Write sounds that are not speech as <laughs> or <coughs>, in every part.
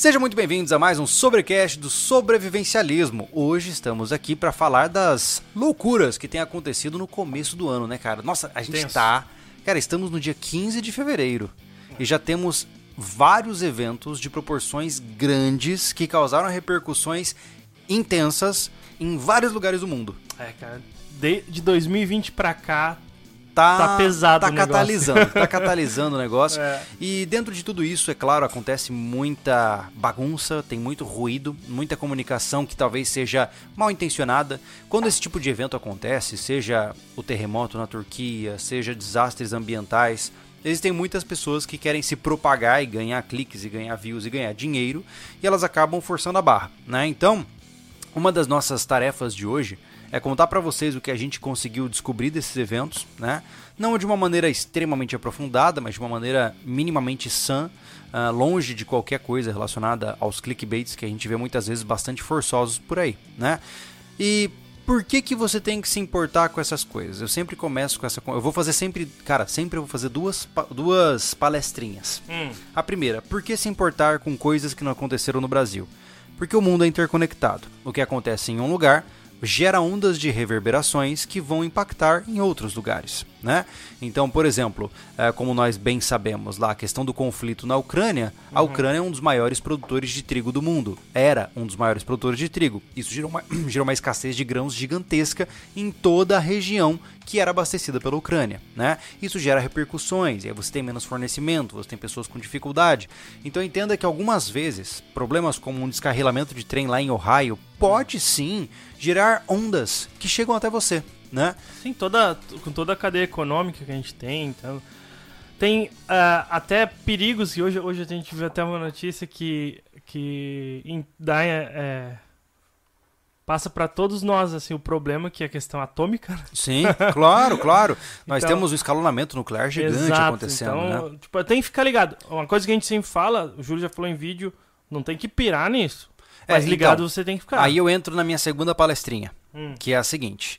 Sejam muito bem-vindos a mais um Sobrecast do Sobrevivencialismo. Hoje estamos aqui para falar das loucuras que têm acontecido no começo do ano, né, cara? Nossa, a gente Tenso. tá. Cara, estamos no dia 15 de fevereiro e já temos vários eventos de proporções grandes que causaram repercussões intensas em vários lugares do mundo. É, cara, de, de 2020 pra cá, Tá, Tá pesado tá catalisando, tá <laughs> catalisando o negócio. É. E dentro de tudo isso, é claro, acontece muita bagunça, tem muito ruído, muita comunicação que talvez seja mal intencionada. Quando esse tipo de evento acontece, seja o terremoto na Turquia, seja desastres ambientais, existem muitas pessoas que querem se propagar e ganhar cliques e ganhar views e ganhar dinheiro, e elas acabam forçando a barra, né? Então, uma das nossas tarefas de hoje é contar para vocês o que a gente conseguiu descobrir desses eventos, né? Não de uma maneira extremamente aprofundada, mas de uma maneira minimamente sã, ah, longe de qualquer coisa relacionada aos clickbaits que a gente vê muitas vezes bastante forçosos por aí, né? E por que que você tem que se importar com essas coisas? Eu sempre começo com essa, eu vou fazer sempre, cara, sempre eu vou fazer duas duas palestrinhas. hum, A primeira, por que se importar com coisas que não aconteceram no Brasil? Porque o mundo é interconectado. O que acontece em um lugar gera ondas de reverberações que vão impactar em outros lugares, né? Então, por exemplo, eh, como nós bem sabemos lá, a questão do conflito na Ucrânia, a Ucrânia é um dos maiores produtores de trigo do mundo. Era um dos maiores produtores de trigo. Isso gerou uma, <clears throat> gerou uma escassez de grãos gigantesca em toda a região que era abastecida pela Ucrânia, né? Isso gera repercussões, e aí você tem menos fornecimento, você tem pessoas com dificuldade. Então entenda que algumas vezes problemas como um descarrilamento de trem lá em Ohio pode sim gerar ondas que chegam até você, né? sim, toda, com toda a cadeia econômica que a gente tem, então... Tem ah, até perigos, e hoje, hoje a gente viu até uma notícia que, que em- dá, é, é, passa pra todos nós assim, o problema que é a questão atômica. né? Sim, claro, claro. <laughs> Nós Então- temos um escalonamento nuclear gigante Exato, acontecendo, então, né? tipo, tem que ficar ligado. Uma coisa que a gente sempre fala, o Júlio já falou em vídeo, não tem que pirar nisso. É, Mas ligado então, você tem que ficar. Aí eu entro na minha segunda palestrinha, Hum. que é a seguinte.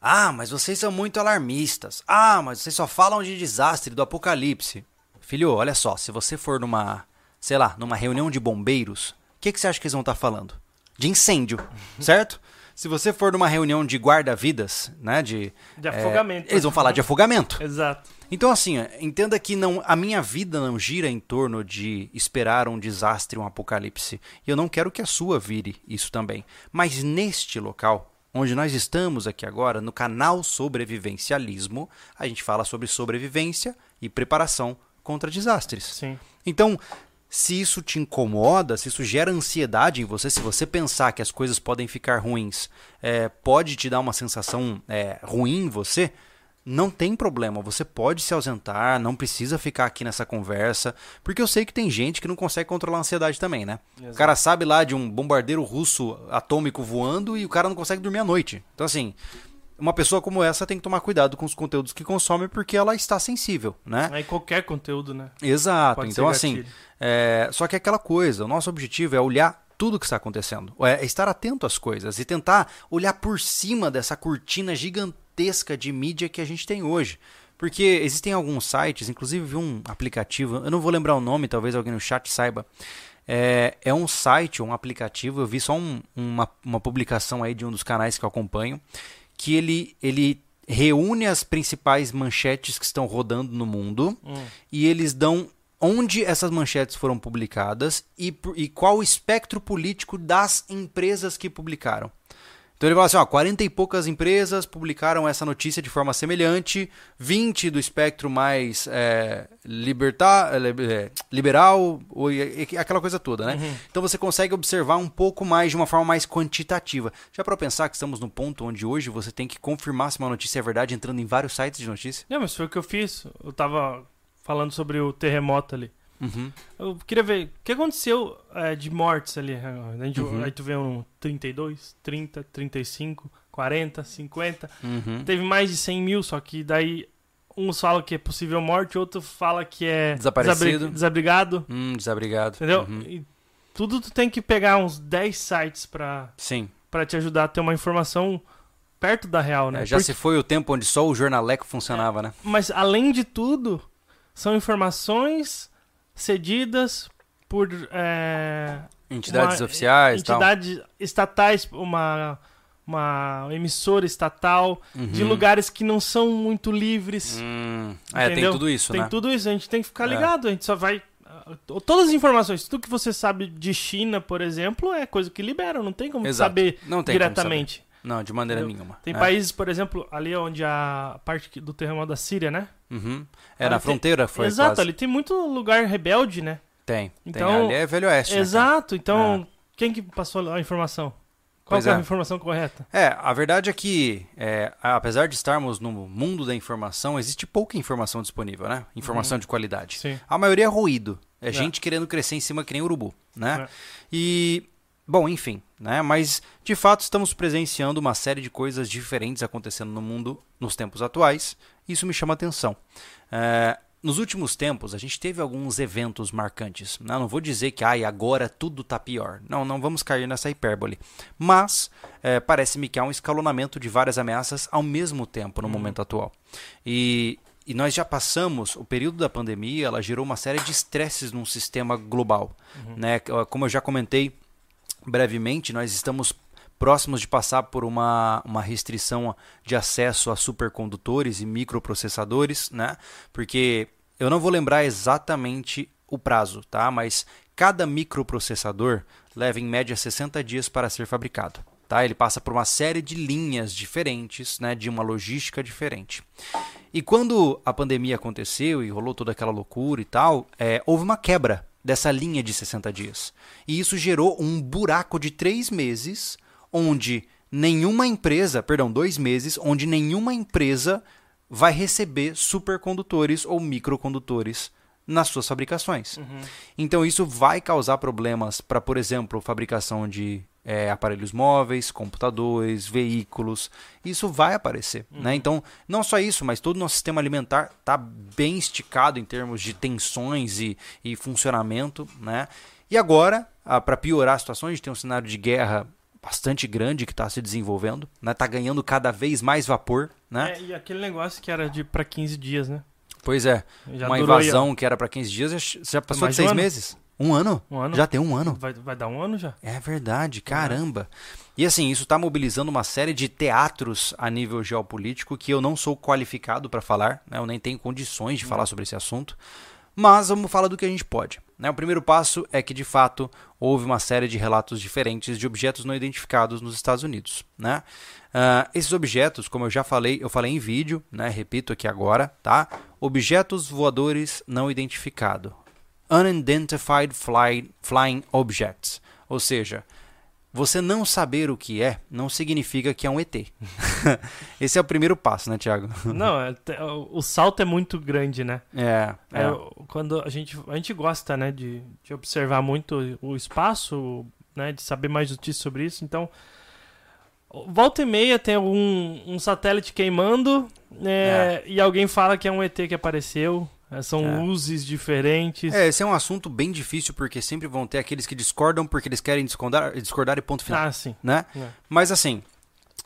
Ah, mas vocês são muito alarmistas. Ah, mas vocês só falam de desastre, do apocalipse. Filho, olha só, se você for numa, sei lá, numa reunião de bombeiros, o que, que você acha que eles vão estar falando? De incêndio, <laughs> certo? Se você for numa reunião de guarda-vidas, né, de... De é, afogamento. eles vão falar de afogamento. <laughs> Exato. Então, assim, entenda que não, a minha vida não gira em torno de esperar um desastre, um apocalipse. E eu não quero que a sua vire isso também. Mas neste local, onde nós estamos aqui agora, no canal Sobrevivencialismo, a gente fala sobre sobrevivência e preparação contra desastres. Sim. Então, se isso te incomoda, se isso gera ansiedade em você, se você pensar que as coisas podem ficar ruins, é, pode te dar uma sensação é, ruim em você, não tem problema, você pode se ausentar, não precisa ficar aqui nessa conversa, porque eu sei que tem gente que não consegue controlar a ansiedade também, né? O Exato. cara sabe lá de um bombardeiro russo atômico voando e o cara não consegue dormir à noite. Então, assim, uma pessoa como essa tem que tomar cuidado com os conteúdos que consome porque ela está sensível, né? Aí qualquer conteúdo, né? Exato. Pode então, assim, é, só que é aquela coisa, o nosso objetivo é olhar tudo que está acontecendo, é estar atento às coisas e tentar olhar por cima dessa cortina gigantesca de mídia que a gente tem hoje. Porque existem alguns sites, inclusive um aplicativo, eu não vou lembrar o nome, talvez alguém no chat saiba. É, é um site, um aplicativo, eu vi só um- uma, uma publicação aí de um dos canais que eu acompanho, que ele, ele reúne as principais manchetes que estão rodando no mundo Hum. e eles dão onde essas manchetes foram publicadas e, e qual o espectro político das empresas que publicaram. Então ele fala assim, ó, 40 e poucas empresas publicaram essa notícia de forma semelhante, 20 do espectro mais é, libertar, é, é, liberal, ou, aquela coisa toda, né? Então você consegue observar um pouco mais, de uma forma mais quantitativa. Já para pensar que estamos no ponto onde hoje você tem que confirmar se uma notícia é verdade entrando em vários sites de notícia? Não, mas foi o que eu fiz. Eu tava falando sobre o terremoto ali. Uhum. Eu queria ver o que aconteceu é, de mortes ali. A gente- Uhum. Aí tu vê um 32, 30, 35, 40, 50. Uhum. Teve mais de 100 mil, só que daí uns falam que é possível morte, outro fala que é Desaparecido. desabri- desabrigado. Hum, desabrigado. Entendeu? Uhum. E tudo tu tem que pegar uns 10 sites pra, Sim. pra te ajudar a ter uma informação perto da real, né? É, já Porque- se foi o tempo onde só o jornaleco funcionava, né? Mas além de tudo, são informações cedidas por é, Entidades uma- oficiais e tal. entidades estatais, uma, uma emissora estatal, de Uhum. lugares que não são muito livres. Hum, é, tem tudo isso, Tem né? tudo isso, a gente tem que ficar É. ligado, a gente só vai. ah, Todas as informações, tudo que você sabe de China, por exemplo, é coisa que liberam, não tem como Exato. saber Não tem como diretamente. Não, de maneira Entendeu? nenhuma. Tem É. países, por exemplo, ali onde a parte do terremoto da Síria, né? Uhum. É, Ali na tem- fronteira foi Exato, quase. ali tem muito lugar rebelde, né? Tem, Então- tem. Ali é Velho Oeste, né? Exato, então quem que passou a informação? Qual é a é. informação correta? É, a verdade é que, é, apesar de estarmos no mundo da informação, existe pouca informação disponível, né? Informação de qualidade. Sim. A maioria é ruído. É, gente querendo crescer em cima que nem urubu, né? É. E, bom, enfim, né? Mas, de fato, estamos presenciando uma série de coisas diferentes acontecendo no mundo nos tempos atuais. Isso me chama atenção. É, nos últimos tempos, a gente teve alguns eventos marcantes. né? Não vou dizer que ai, agora tudo está pior. Não, não vamos cair nessa hipérbole. Mas é, parece-me que há um escalonamento de várias ameaças ao mesmo tempo no momento atual. E, e nós já passamos o período da pandemia, ela gerou uma série de estresses num sistema global. Né? Como eu já comentei brevemente, nós estamos próximos de passar por uma, uma restrição de acesso a supercondutores e microprocessadores, né? Porque eu não vou lembrar exatamente o prazo, tá? Mas cada microprocessador leva em média 60 dias para ser fabricado. Tá? Ele passa por uma série de linhas diferentes, né? de uma logística diferente. E quando a pandemia aconteceu e rolou toda aquela loucura e tal, é, houve uma quebra dessa linha de 60 dias. E isso gerou um buraco de três meses, onde nenhuma empresa, perdão, dois meses, onde nenhuma empresa vai receber supercondutores ou microcondutores nas suas fabricações. Então isso vai causar problemas para, por exemplo, fabricação de é, aparelhos móveis, computadores, veículos. Isso vai aparecer. Né? Então, não só isso, mas todo o nosso sistema alimentar está bem esticado em termos de tensões e, e funcionamento. Né? E agora, para piorar a situação, a gente tem um cenário de guerra bastante grande que está se desenvolvendo, está né? Tá ganhando cada vez mais vapor. Né? É, e aquele negócio que era de para 15 dias, né? Pois é, Já uma durou aí, invasão que era para 15 dias já- passou mais de seis um meses. Um ano? um ano. Já tem um ano. Vai, vai dar um ano já? É verdade, caramba. E assim, isso está mobilizando uma série de teatros a nível geopolítico que eu não sou qualificado para falar, né? eu nem tenho condições de falar sobre esse assunto. Mas vamos falar do que a gente pode. Né? O primeiro passo é que, de fato, houve uma série de relatos diferentes de objetos não identificados nos Estados Unidos. Né? Ah, esses objetos, como eu já falei, eu falei em vídeo, né? repito aqui agora, tá? Objetos voadores não identificados. Unidentified fly, Flying Objects. Ou seja, você não saber o que é não significa que é um ET. <laughs> Esse é o primeiro passo, né, Thiago? <laughs> Não, é, o, salto é muito grande, né? É, É, é. quando a gente, a gente gosta, né, de, de observar muito o espaço, né, de saber mais notícias sobre isso. Então, volta e meia tem um, um satélite queimando né, e alguém fala que é um ET que apareceu. É, São É. luzes diferentes. É, esse é um assunto bem difícil porque sempre vão ter aqueles que discordam porque eles querem discordar, discordar e ponto final, Ah, sim. né? É. Mas assim,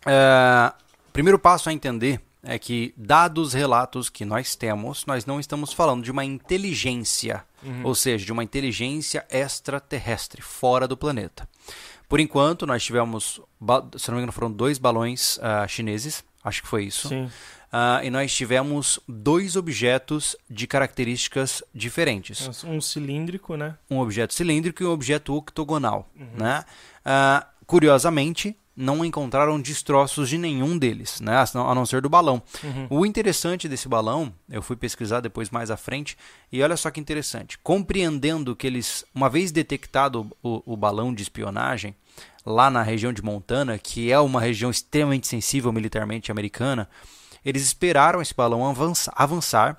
é, primeiro passo a entender é que, dados relatos que nós temos, nós não estamos falando de uma inteligência, Uhum. ou seja, de uma inteligência extraterrestre, fora do planeta. Por enquanto, nós tivemos, se não me engano, foram dois balões ah, chineses, acho que foi isso. Sim. Ah, e nós tivemos dois objetos de características diferentes Um cilíndrico, né? um objeto cilíndrico e um objeto octogonal. Né? Ah, curiosamente, não encontraram destroços de nenhum deles, né? a não- a não ser do balão. Uhum. O interessante desse balão, eu fui pesquisar depois mais à frente, e olha só que interessante. Compreendendo que eles, uma vez detectado o, o balão de espionagem, lá na região de Montana, que é uma região extremamente sensível militarmente americana, eles esperaram esse balão avançar, avançar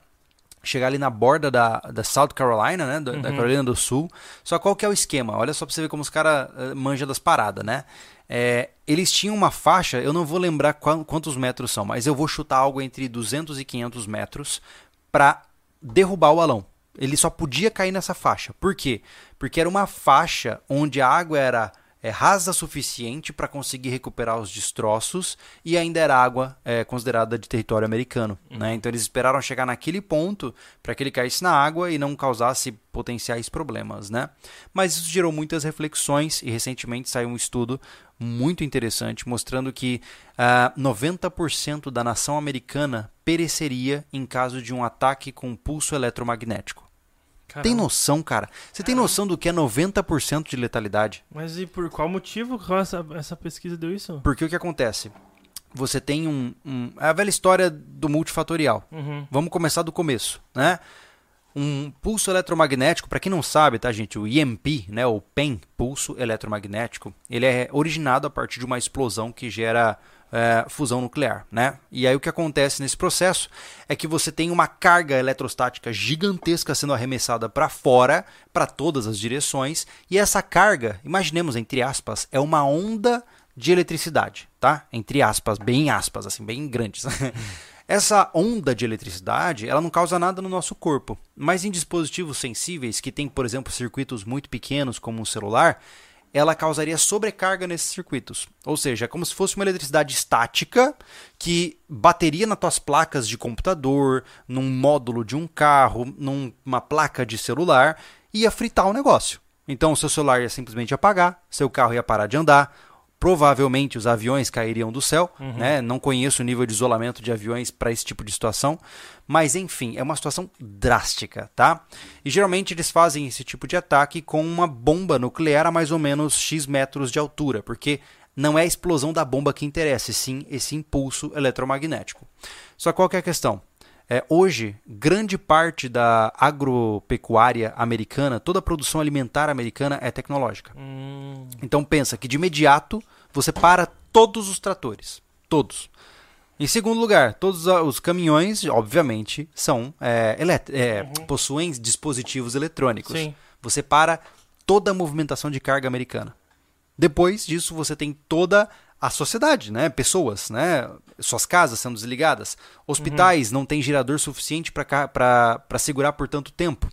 chegar ali na borda da, da South Carolina, né? Da, da Carolina do Sul. Só qual que é o esquema? Olha só pra você ver como os caras uh, manjam das paradas, né? É, eles tinham uma faixa, eu não vou lembrar qua- quantos metros são, mas eu vou chutar algo entre 200 e 500 metros para derrubar o balão. Ele só podia cair nessa faixa. Por quê? Porque era uma faixa onde a água era é, rasa suficiente para conseguir recuperar os destroços e ainda era água é, considerada de território americano. Uhum. Né? Então eles esperaram chegar naquele ponto para que ele caísse na água e não causasse potenciais problemas. Né? Mas isso gerou muitas reflexões e recentemente saiu um estudo muito interessante mostrando que uh, ah, 90% da nação americana pereceria em caso de um ataque com pulso eletromagnético. Caramba. Tem noção, cara? Você tem noção do que é 90% de letalidade? Mas e por qual motivo essa, essa pesquisa deu isso? Porque o que acontece? Você tem um, um. É a velha história do multifatorial. Uhum. Vamos começar do começo, né? Um pulso eletromagnético, para quem não sabe, tá, gente? O EMP, né? O PEM, pulso eletromagnético, ele é originado a partir de uma explosão que gera é, fusão nuclear, né? E aí o que acontece nesse processo é que você tem uma carga eletrostática gigantesca sendo arremessada para fora, para todas as direções, e essa carga, imaginemos entre aspas, é uma onda de eletricidade, tá? Entre aspas, bem aspas, assim, bem grandes. <laughs> Essa onda de eletricidade, ela não causa nada no nosso corpo, mas em dispositivos sensíveis que têm, por exemplo, circuitos muito pequenos como um celular, ela causaria sobrecarga nesses circuitos. Ou seja, é como se fosse uma eletricidade estática que bateria nas tuas placas de computador, num módulo de um carro, numa placa de celular, ia fritar o negócio. Então, o seu celular ia simplesmente apagar, seu carro ia parar de andar, provavelmente os aviões cairiam do céu, uhum. né? Não conheço o nível de isolamento de aviões para esse tipo de situação, mas enfim, é uma situação drástica, tá? E geralmente eles fazem esse tipo de ataque com uma bomba nuclear a mais ou menos X metros de altura, porque não é a explosão da bomba que interessa, e sim esse impulso eletromagnético. Só qual que é a questão? É, hoje, grande parte da agropecuária americana, toda a produção alimentar americana é tecnológica. Hum. Então pensa que de imediato você para todos os tratores. Todos. Em segundo lugar, todos os caminhões, obviamente, são é, é, uhum. possuem dispositivos eletrônicos. Sim. Você para toda a movimentação de carga americana. Depois disso, você tem toda a sociedade, né? Pessoas, né? Suas casas sendo desligadas. Hospitais uhum. não tem gerador suficiente para segurar por tanto tempo.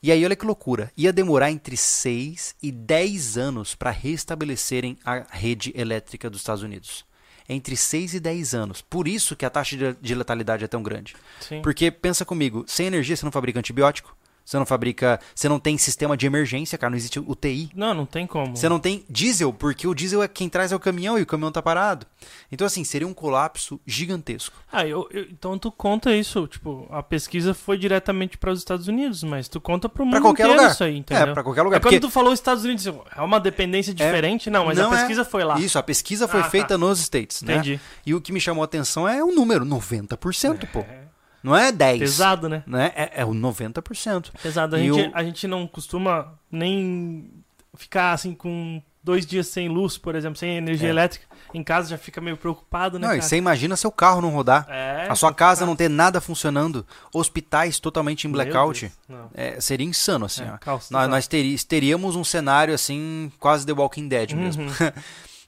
E aí, olha que loucura. Ia demorar entre 6 e 10 anos para restabelecerem a rede elétrica dos Estados Unidos. Entre 6 e 10 anos. Por isso que a taxa de letalidade é tão grande. Sim. Porque, pensa comigo, sem energia você não fabrica antibiótico, você não fabrica. Você não tem sistema de emergência, cara. Não existe UTI. Não, não tem como. Você não tem diesel, porque o diesel é quem traz é o caminhão e o caminhão tá parado. Então, assim, seria um colapso gigantesco. Ah, eu, eu então tu conta isso. Tipo, a pesquisa foi diretamente para os Estados Unidos, mas tu conta pro mundo pra qualquer inteiro lugar. isso aí, entendeu? É, pra qualquer lugar. É porque... quando tu falou Estados Unidos, é uma dependência é. diferente? É... Não, mas não a pesquisa é... foi lá. Isso, a pesquisa foi ah, feita tá. nos States, né? Entendi. E o que me chamou a atenção é o número, 90%, é. pô. Não é 10. Pesado, né? né? É, é o 90%. Pesado. A gente, o... a gente não costuma nem ficar assim com dois dias sem luz, por exemplo, sem energia é. elétrica. Em casa já fica meio preocupado, né? Não, cara? e você imagina seu carro não rodar. É, a sua casa não ter nada funcionando. Hospitais totalmente em blackout. É, seria insano, assim. É, nós, nós teríamos um cenário assim, quase The Walking Dead mesmo. <laughs>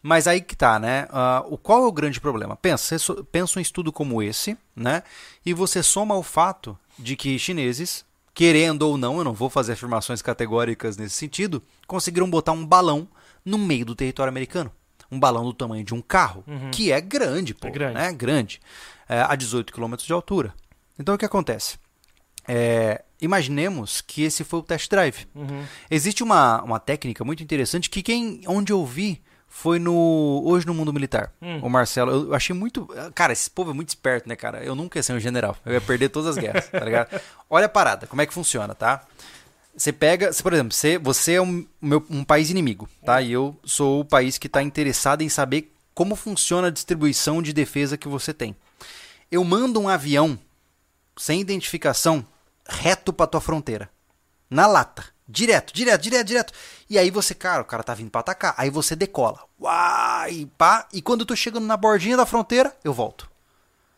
Mas aí que tá, né? Uh, o, qual é o grande problema? Pensa, pensa um estudo como esse, né? E você soma o fato de que chineses, querendo ou não, eu não vou fazer afirmações categóricas nesse sentido, conseguiram botar um balão no meio do território americano. Um balão do tamanho de um carro, uhum. que é grande, pô. É grande. Né? grande é, a 18 km de altura. Então o que acontece? É, imaginemos que esse foi o test drive. Uhum. Existe uma, uma técnica muito interessante que quem onde eu vi foi no Hoje no Mundo Militar. Hum. O Marcelo, eu achei muito. Cara, esse povo é muito esperto, né, cara? Eu nunca ia ser um general. Eu ia perder todas as guerras, tá ligado? <laughs> Olha a parada, como é que funciona, tá? Você pega, por exemplo, você, você é um, meu, um país inimigo, tá? E eu sou o país que está interessado em saber como funciona a distribuição de defesa que você tem. Eu mando um avião sem identificação reto para tua fronteira, na lata. Direto, direto, direto, direto. E aí você, cara, o cara tá vindo pra atacar. Aí você decola. Uai, pá. E quando eu tô chegando na bordinha da fronteira, eu volto.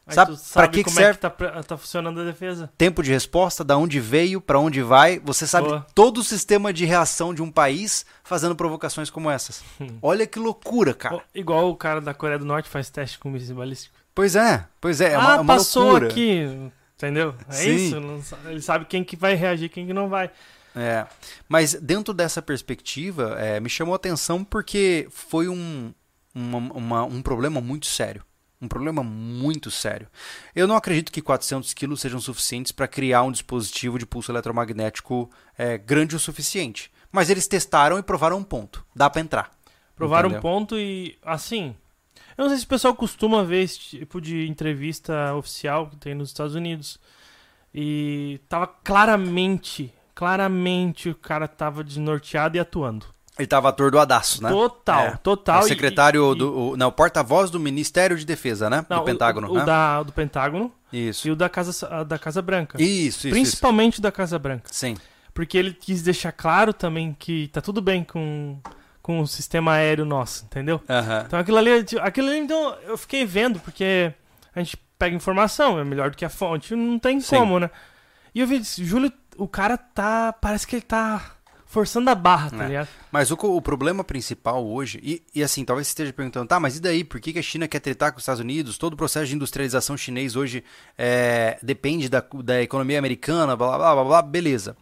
Aí sabe, sabe pra que, que serve? É que tá, tá, funcionando a defesa? Tempo de resposta, da onde veio, para onde vai. Você sabe Boa. todo o sistema de reação de um país fazendo provocações como essas. Olha que loucura, cara. Igual o cara da Coreia do Norte faz teste com míssil balístico. Pois é, pois é. é ah, uma, uma passou loucura. aqui. Entendeu? É Sim. isso. Ele sabe quem que vai reagir, quem que não vai. É, mas dentro dessa perspectiva, é, me chamou a atenção porque foi um, uma, uma, um problema muito sério. Um problema muito sério. Eu não acredito que 400 quilos sejam suficientes para criar um dispositivo de pulso eletromagnético é, grande o suficiente. Mas eles testaram e provaram um ponto. Dá para entrar. Provaram Entendeu? um ponto e, assim. Eu não sei se o pessoal costuma ver esse tipo de entrevista oficial que tem nos Estados Unidos. E tava claramente, claramente o cara tava desnorteado e atuando. Ele estava atordoadaço, né? Total, É. total. o e- secretário e- do. O, não, o porta-voz do Ministério de Defesa, né? Não, do o- Pentágono. O, né? da, do Pentágono Isso. e o da Casa, da Casa Branca. Isso, isso, isso. Principalmente da Casa Branca. Sim. Porque ele quis deixar claro também que tá tudo bem com, com o sistema aéreo nosso, entendeu? Então aquilo ali, tipo, aquilo ali, então, eu fiquei vendo, porque a gente pega informação, é melhor do que a fonte, não tem Sim. como, né? E eu vi, Júlio, o cara tá, parece que ele tá forçando a barra, tá É. ligado? Mas o, o problema principal hoje, e, e assim, talvez você esteja perguntando, tá, mas e daí? Por que, que a China quer tretar com os Estados Unidos? Todo o processo de industrialização chinês hoje é, depende da, da economia americana, blá, blá, blá, blá, beleza.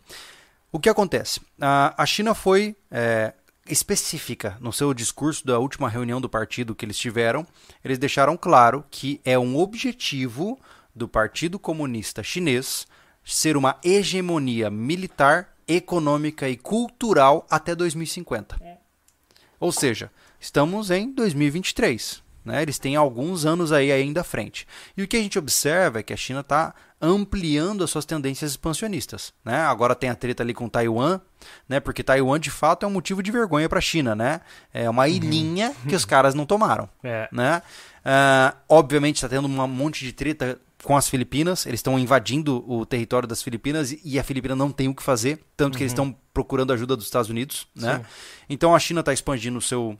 O que acontece? A, a China foi é, específica no seu discurso da última reunião do partido que eles tiveram. Eles deixaram claro que é um objetivo do Partido Comunista Chinês ser uma hegemonia militar, econômica e cultural até 2050. Ou seja, estamos em 2023. Né? Eles têm alguns anos aí ainda à frente. E o que a gente observa é que a China está ampliando as suas tendências expansionistas. Né? Agora tem a treta ali com Taiwan, né? porque Taiwan de fato é um motivo de vergonha para a China. Né? É uma ilhinha que os caras não tomaram <laughs> É. né? Ah, obviamente está tendo um monte de treta com as Filipinas, eles estão invadindo o território das Filipinas e- a Filipina não tem o que fazer, tanto que eles estão procurando ajuda dos Estados Unidos, né? Sim. Então a China está expandindo o seu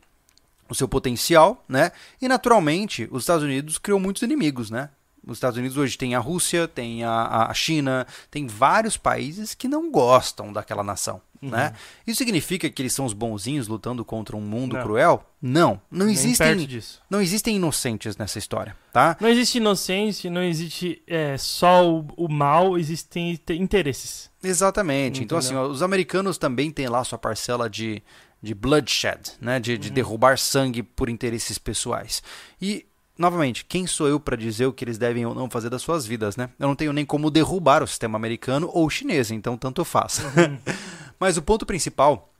o seu potencial, né? E naturalmente os Estados Unidos criou muitos inimigos, né? Os Estados Unidos hoje tem a Rússia, tem a, a China, tem vários países que não gostam daquela nação, né? Isso significa que eles são os bonzinhos lutando contra um mundo Não. cruel? Não, não Nem existem não existem inocentes nessa história, tá? Não existe inocência, não existe é, só o, o mal, existem te- interesses. Exatamente. Então, assim, Entendeu? ó, os americanos também têm lá sua parcela de, de bloodshed, né? De, de derrubar sangue por interesses pessoais. E, novamente, quem sou eu para dizer o que eles devem ou não fazer das suas vidas, né? Eu não tenho nem como derrubar o sistema americano ou chinês, então tanto faz. <laughs> Mas o ponto principal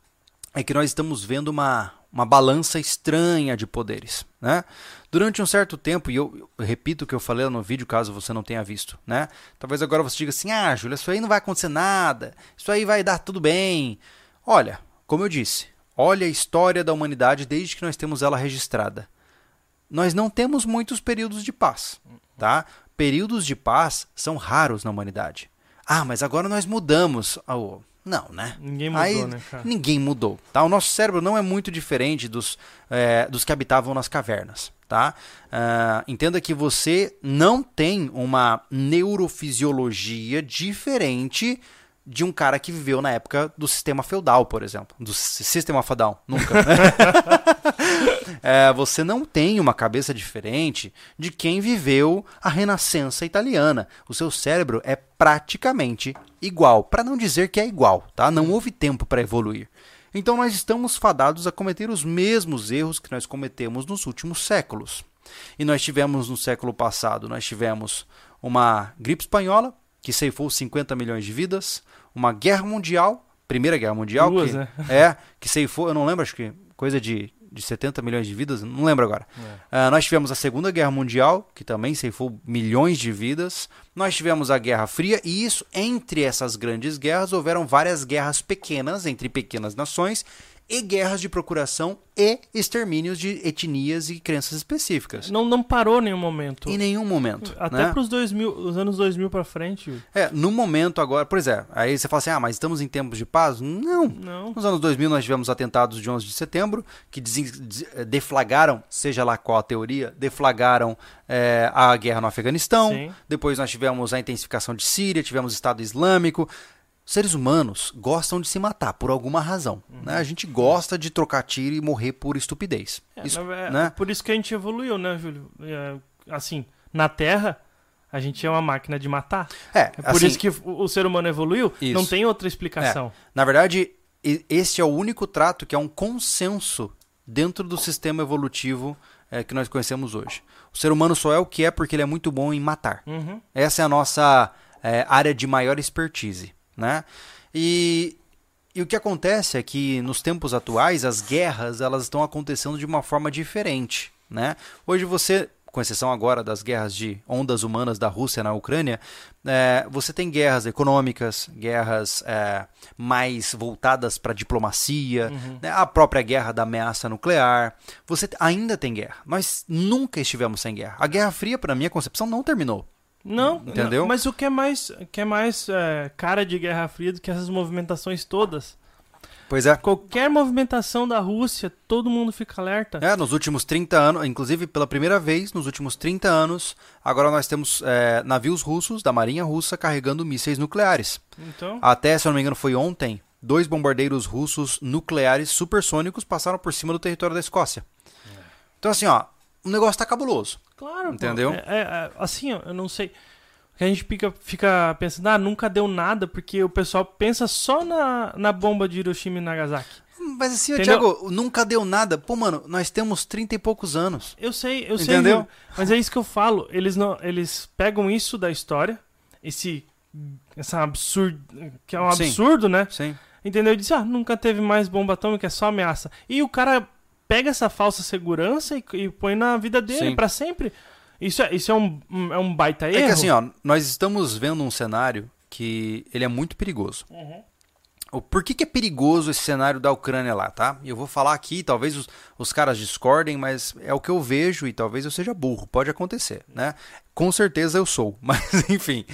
é que nós estamos vendo uma, uma balança estranha de poderes, né? Durante um certo tempo, e eu, eu repito o que eu falei no vídeo, caso você não tenha visto, né? Talvez agora você diga assim, ah, Júlia, isso aí não vai acontecer nada, isso aí vai dar tudo bem. Olha, como eu disse, olha a história da humanidade desde que nós temos ela registrada. Nós não temos muitos períodos de paz, tá? Períodos de paz são raros na humanidade. Ah, mas agora nós mudamos. Ô, não, né? Ninguém mudou, Aí, né, cara? Ninguém mudou, tá? O nosso cérebro não é muito diferente dos, é, dos que habitavam nas cavernas, tá? Ah, entenda que você não tem uma neurofisiologia diferente de um cara que viveu na época do sistema feudal, por exemplo. Do si- sistema feudal, nunca. né? <laughs> É, você não tem uma cabeça diferente de quem viveu a Renascença italiana. O seu cérebro é praticamente igual, para não dizer que é igual, tá? Não houve tempo para evoluir. Então nós estamos fadados a cometer os mesmos erros que nós cometemos nos últimos séculos. E nós tivemos no século passado, nós tivemos uma gripe espanhola que ceifou 50 milhões de vidas, uma guerra mundial, Primeira Guerra Mundial, Duas, que, né? <laughs> é, que ceifou, eu não lembro, acho que coisa de, de 70 milhões de vidas, não lembro agora. Ah, nós tivemos a Segunda Guerra Mundial, que também ceifou milhões de vidas. Nós tivemos a Guerra Fria, e isso, entre essas grandes guerras, houveram várias guerras pequenas, entre pequenas nações, e guerras de procuração e extermínios de etnias e crenças específicas. Não, não parou em nenhum momento. Em nenhum momento. Até né? 2000, os anos 2000 pra frente. É, no momento agora, por exemplo, aí você fala assim, ah, mas estamos em tempos de paz? Não. Não. Nos anos 2000 nós tivemos atentados de 11 de setembro, que eh, deflagraram, seja lá qual a teoria, deflagraram eh, a guerra no Afeganistão. Sim. Depois nós tivemos a intensificação de Síria, tivemos Estado Islâmico. Seres humanos gostam de se matar por alguma razão. né? A gente gosta de trocar tiro e morrer por estupidez. É, Isso, é né? Por isso que a gente evoluiu, né, Júlio? É, assim, na Terra, A gente é uma máquina de matar. É, É por assim, isso que o, o ser humano evoluiu. Isso. Não tem outra explicação. Na verdade, esse é o único trato que é um consenso dentro do sistema evolutivo é, que nós conhecemos hoje. O ser humano só é o que é porque ele é muito bom em matar. Uhum. Essa é a nossa é, área de maior expertise, né? E, e o que acontece é que nos tempos atuais as guerras elas estão acontecendo de uma forma diferente, né? Hoje você, com exceção agora das guerras de ondas humanas da Rússia na Ucrânia, é, você tem guerras econômicas, guerras é, mais voltadas para diplomacia, né? a própria guerra da ameaça nuclear. Você ainda tem guerra. Nós nunca estivemos sem guerra. A Guerra Fria, para minha concepção, não terminou. Não, Entendeu? não, mas o que é mais, que é mais é, cara de Guerra Fria do que essas movimentações todas? Pois é. Qualquer movimentação da Rússia, todo mundo fica alerta. É, nos últimos 30 anos, inclusive pela primeira vez nos últimos 30 anos, agora nós temos é, navios russos da Marinha Russa carregando mísseis nucleares. Então, Até, se eu não me engano, foi ontem, dois bombardeiros russos nucleares supersônicos passaram por cima do território da Escócia. Então, assim, ó, o negócio tá cabuloso. claro. Entendeu? é- é- é, assim, eu não sei. Que a gente fica, fica pensando, ah, nunca deu nada, porque o pessoal pensa só na, na bomba de Hiroshima e Nagasaki. Mas assim, Entendeu? Thiago, nunca deu nada. Pô, mano, nós temos 30 e poucos anos. Eu sei, eu sei. Entendeu? Mas é isso que eu falo. Eles não, eles pegam isso da história, esse, essa absurdo, que é um Sim. absurdo, né? Sim. Entendeu? E diz, ah, nunca teve mais bomba atômica, é só ameaça. E o cara pega essa falsa segurança e, e põe na vida dele pra sempre. Isso é, isso é um, é um baita erro. É que assim, ó, nós estamos vendo um cenário que ele é muito perigoso. O Por que, que é perigoso esse cenário da Ucrânia lá, tá? Eu vou falar aqui, talvez os, os caras discordem, mas é o que eu vejo e talvez eu seja burro, pode acontecer, né? Com certeza eu sou, <laughs> mas enfim.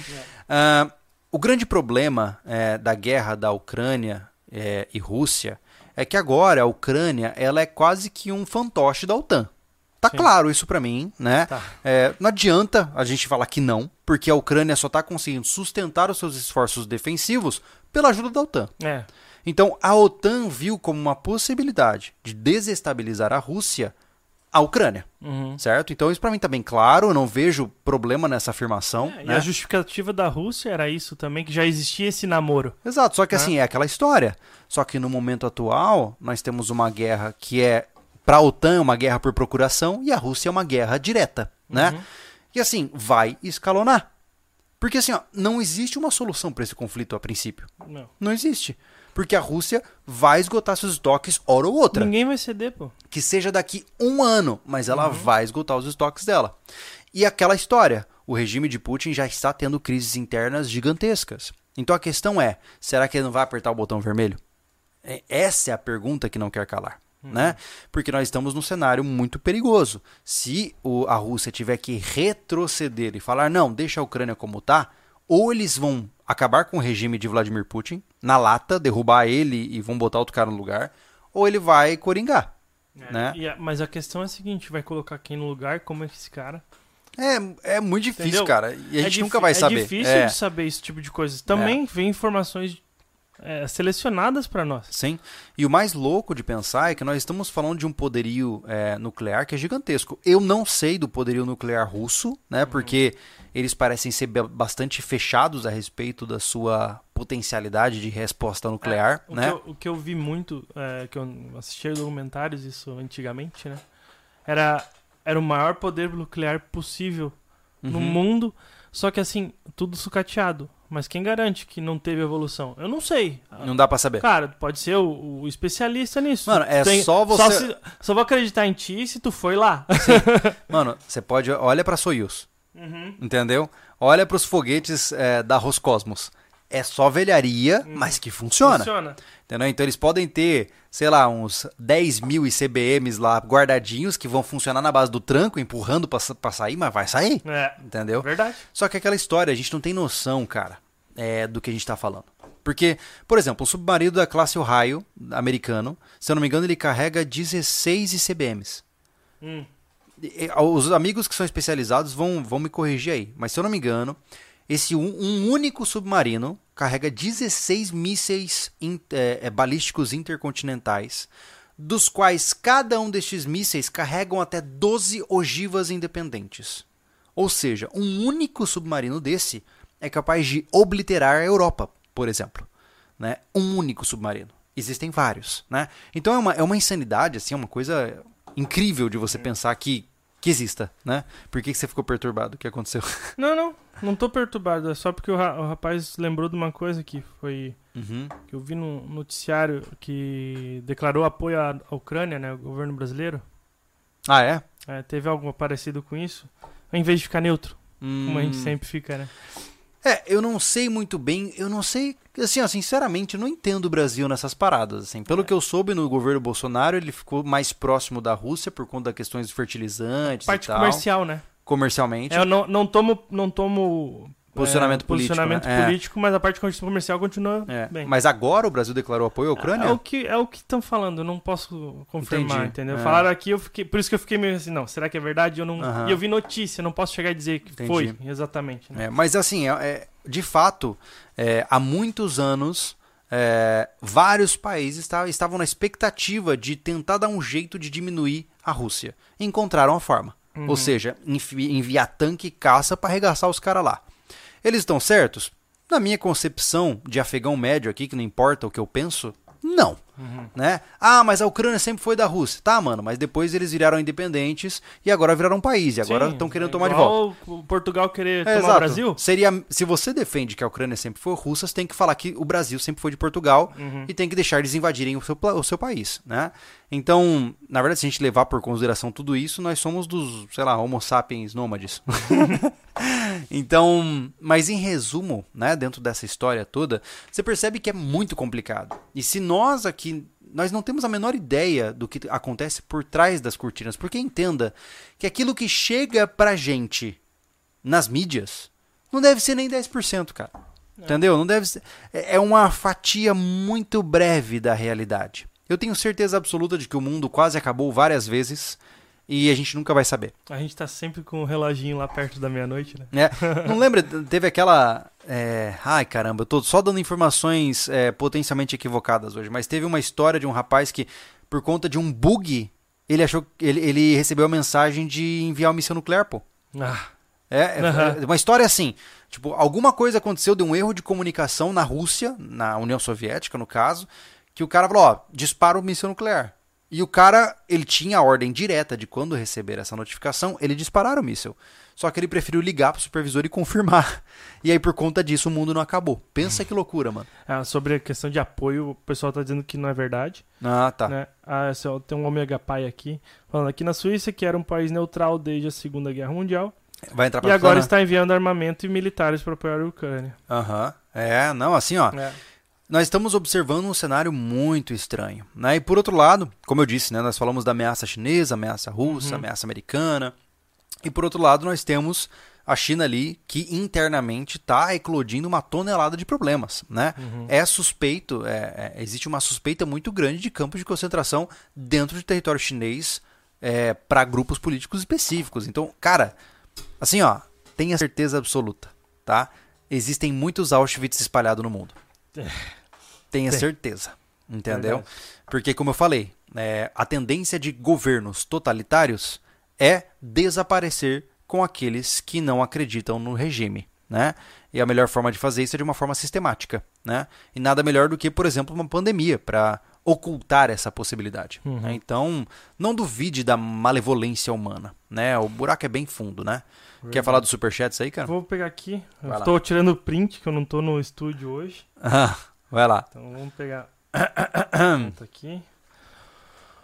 Ah, o grande problema é, da guerra da Ucrânia é, e Rússia é que agora a Ucrânia ela é quase que um fantoche da OTAN. Tá Sim. claro isso pra mim, né? Tá. É, não adianta a gente falar que não, porque a Ucrânia só está conseguindo sustentar os seus esforços defensivos pela ajuda da OTAN. É. Então a OTAN viu como uma possibilidade de desestabilizar a Rússia a Ucrânia, Uhum. certo? Então isso pra mim tá bem claro, eu não vejo problema nessa afirmação. É, E né? a justificativa da Rússia era isso também, que já existia esse namoro. Exato, só que Né? assim, é aquela história. Só que no momento atual, nós temos uma guerra que é, para a OTAN, é uma guerra por procuração e a Rússia é uma guerra direta, né? Uhum. E assim, vai escalonar. Porque assim, ó, não existe uma solução para esse conflito a princípio. Não. Não existe. Porque a Rússia vai esgotar seus estoques hora ou outra. Ninguém vai ceder, pô. Que seja daqui um ano, mas ela vai esgotar os estoques dela. E aquela história, o regime de Putin já está tendo crises internas gigantescas. Então a questão é, será que ele não vai apertar o botão vermelho? É- Essa é a pergunta que não quer calar. Né? Porque nós estamos num cenário muito perigoso. Se o- a Rússia tiver que retroceder e falar, não, deixa a Ucrânia como tá, ou eles vão acabar com o regime de Vladimir Putin, na lata, derrubar ele e vão botar outro cara no lugar, ou ele vai coringar. Né? E a- mas a questão é a seguinte, vai colocar quem no lugar, como é que esse cara... É, é muito difícil, Entendeu? cara. E a É gente difí- nunca vai saber. É difícil É, de saber esse tipo de coisa. Também vem informações é, selecionadas pra nós. Sim. E o mais louco de pensar é que nós estamos falando de um poderio é, nuclear que é gigantesco. Eu não sei do poderio nuclear russo, né? Uhum. Porque eles parecem ser ba- bastante fechados a respeito da sua potencialidade de resposta nuclear, O, né? que eu, o que eu vi muito, é, que eu assistia documentários, isso antigamente, né? Era, era o maior poder nuclear possível no Uhum. mundo, só que assim, tudo sucateado. Mas quem garante que não teve evolução? Eu não sei. Não dá pra saber. Cara, pode ser o, o especialista nisso. Mano, é Tem- só você- se- só vou acreditar em ti se tu foi lá. <laughs> Mano, você pode. Olha pra Soyuz, Uhum. entendeu? Olha pros foguetes é, da Roscosmos. É só velharia, mas que funciona. Funciona. Entendeu? Então eles podem ter, sei lá, uns 10 mil ICBMs lá guardadinhos que vão funcionar na base do tranco, empurrando pra, pra sair, mas vai sair. É, Entendeu? verdade. Só que aquela história, a gente não tem noção, cara, é, do que a gente tá falando. Porque, por exemplo, um submarino da classe Ohio, americano, se eu não me engano, ele carrega 16 ICBMs. Hum. Os amigos que são especializados vão, vão me corrigir aí. Mas se eu não me engano, esse um, um único submarino carrega 16 mísseis in- é, é, balísticos intercontinentais, dos quais cada um destes mísseis carregam até 12 ogivas independentes. Ou seja, um único submarino desse é capaz de obliterar a Europa, por exemplo. Né? Um único submarino. Existem vários. Né? Então é uma, é uma insanidade, assim, é uma coisa incrível de você pensar que, que exista. Né? Por que, que você ficou perturbado? O que aconteceu? <laughs> Não, não. Não tô perturbado. É só porque o, ra- o rapaz lembrou de uma coisa que foi. Uhum. que eu vi no noticiário que declarou apoio à Ucrânia, né? O governo brasileiro. Ah, é? É, teve algo parecido com isso? Em vez de ficar neutro, como a gente Hum. sempre fica, né? É, eu não sei muito bem, eu não sei, assim, ó, sinceramente, eu não entendo o Brasil nessas paradas, assim. Pelo que eu soube no governo Bolsonaro, ele ficou mais próximo da Rússia por conta das questões de fertilizantes Parte e tal, comercial, né? comercialmente. É, eu não, não tomo, não tomo Posicionamento é, político, posicionamento né? É. político, mas a parte comercial continua É, bem. Mas agora o Brasil declarou apoio à Ucrânia? É o que é o que estão falando, eu não posso confirmar, Entendi. entendeu? É. Falaram aqui, eu fiquei, por isso que eu fiquei meio assim, não, será que é verdade? Eu não, e eu vi notícia, não posso chegar e dizer que Entendi. foi exatamente, né? É, mas assim, é- é, de fato, é, há muitos anos, é, vários países esta- estavam na expectativa de tentar dar um jeito de diminuir a Rússia. Encontraram a forma. Uhum. Ou seja, enviar tanque e caça para arregaçar os caras lá. Eles estão certos? Na minha concepção de afegão médio aqui, que não importa o que eu penso, não. Uhum. Né? Ah, mas a Ucrânia sempre foi da Rússia. Tá, mano, mas depois eles viraram independentes e agora viraram um país. E agora estão querendo é tomar de volta. o Portugal querer É, tomar exato. o Brasil? Seria, se você defende que a Ucrânia sempre foi russa, você tem que falar que o Brasil sempre foi de Portugal Uhum. e tem que deixar eles invadirem o seu, o seu país, né? Então, na verdade, se a gente levar por consideração tudo isso, nós somos dos, sei lá, homo sapiens nômades. <laughs> então, mas em resumo, né, dentro dessa história toda, você percebe que é muito complicado. E se nós aqui nós não temos a menor ideia do que acontece por trás das cortinas, porque entenda que aquilo que chega pra gente nas mídias não deve ser nem 10%, cara. Entendeu? Não deve ser. É é uma fatia muito breve da realidade. Eu tenho certeza absoluta de que o mundo quase acabou várias vezes e a gente nunca vai saber. A gente tá sempre com o reloginho lá perto da meia-noite, né? né? <laughs> Não lembra? Teve aquela. é, Ai caramba, eu tô só dando informações é, potencialmente equivocadas hoje, mas teve uma história de um rapaz que, por conta de um bug, ele achou ele, ele recebeu a mensagem de enviar uma missão nuclear, pô. Ah, É, é- é uma história assim. Tipo, alguma coisa aconteceu de um erro de comunicação na Rússia, na União Soviética, no caso, que o cara falou, ó, dispara o míssil nuclear. E o cara, ele tinha a ordem direta de quando receber essa notificação, ele disparar o míssil. Só que ele preferiu ligar pro supervisor e confirmar. <laughs> E aí, por conta disso, o mundo não acabou. Pensa que loucura, mano. ah, sobre a questão de apoio, o pessoal tá dizendo que não é verdade. Ah, tá. Né? Ah, ó, tem um Omega Pai aqui, falando aqui na Suíça, que era um país neutral desde a Segunda Guerra Mundial, Vai entrar e pra agora zona? está enviando armamento e militares para apoiar a Ucrânia. Aham. É, não, assim, ó. É. nós estamos observando um cenário muito estranho. Né? E por outro lado, como eu disse, né, nós falamos da ameaça chinesa, ameaça russa, Uhum. ameaça americana. E por outro lado, nós temos a China ali que internamente está eclodindo uma tonelada de problemas. Né? Uhum. É suspeito, é- é- existe uma suspeita muito grande de campos de concentração dentro do território chinês para grupos políticos específicos. Então, cara, assim, ó, tenha certeza absoluta, tá? Existem muitos Auschwitz espalhados no mundo. <laughs> Tenha Tem. certeza, entendeu? Verdade. Porque, como eu falei, é, a tendência de governos totalitários é desaparecer com aqueles que não acreditam no regime, né? E a melhor forma de fazer isso é de uma forma sistemática, né? E nada melhor do que, por exemplo, uma pandemia para ocultar essa possibilidade. Uhum. né? Então, não duvide da malevolência humana, né? O buraco é bem fundo, né? Quer falar dos superchats aí, cara? Vou pegar aqui. Eu Vai lá. estou tirando o print, que eu não tô no estúdio hoje. <laughs> Ah, vai lá. Então vamos pegar. <coughs> Tá aqui.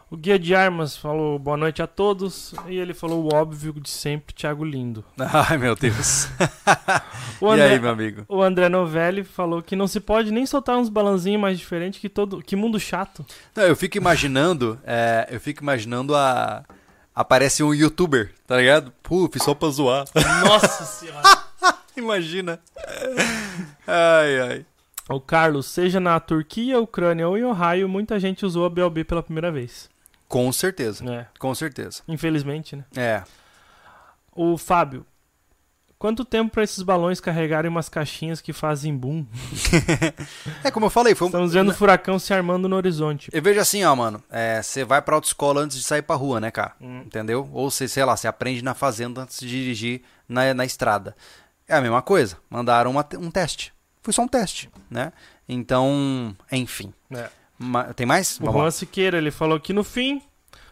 O Guia de Armas falou boa noite a todos. E ele falou o óbvio de sempre, Thiago Lindo. <laughs> Ai, meu Deus. <laughs> O e André, aí, meu amigo? o André Novelli falou que não se pode nem soltar uns balanzinhos mais diferentes que todo. Que mundo chato. Não, eu fico imaginando, <laughs> é, eu fico imaginando a aparece um youtuber, tá ligado? Puf, só pra zoar. Nossa senhora. Imagina. Ai, ai. O Carlos, seja na Turquia, Ucrânia ou em Ohio, muita gente usou a BLB pela primeira vez. Com certeza. É. Com certeza. Infelizmente, né? É. O Fábio. quanto tempo para esses balões carregarem umas caixinhas que fazem boom? <laughs> é como eu falei, foi um... Estamos vendo o furacão se armando no horizonte. Eu vejo assim, ó, mano. Você vai pra autoescola antes de sair pra rua, né, cara? Hum. Entendeu? Ou você, sei lá, você aprende na fazenda antes de dirigir na, na estrada. É a mesma coisa. Mandaram uma, um teste. Foi só um teste, né? Então, enfim. É. Ma- tem mais? O Juan Siqueira, ele falou que no fim,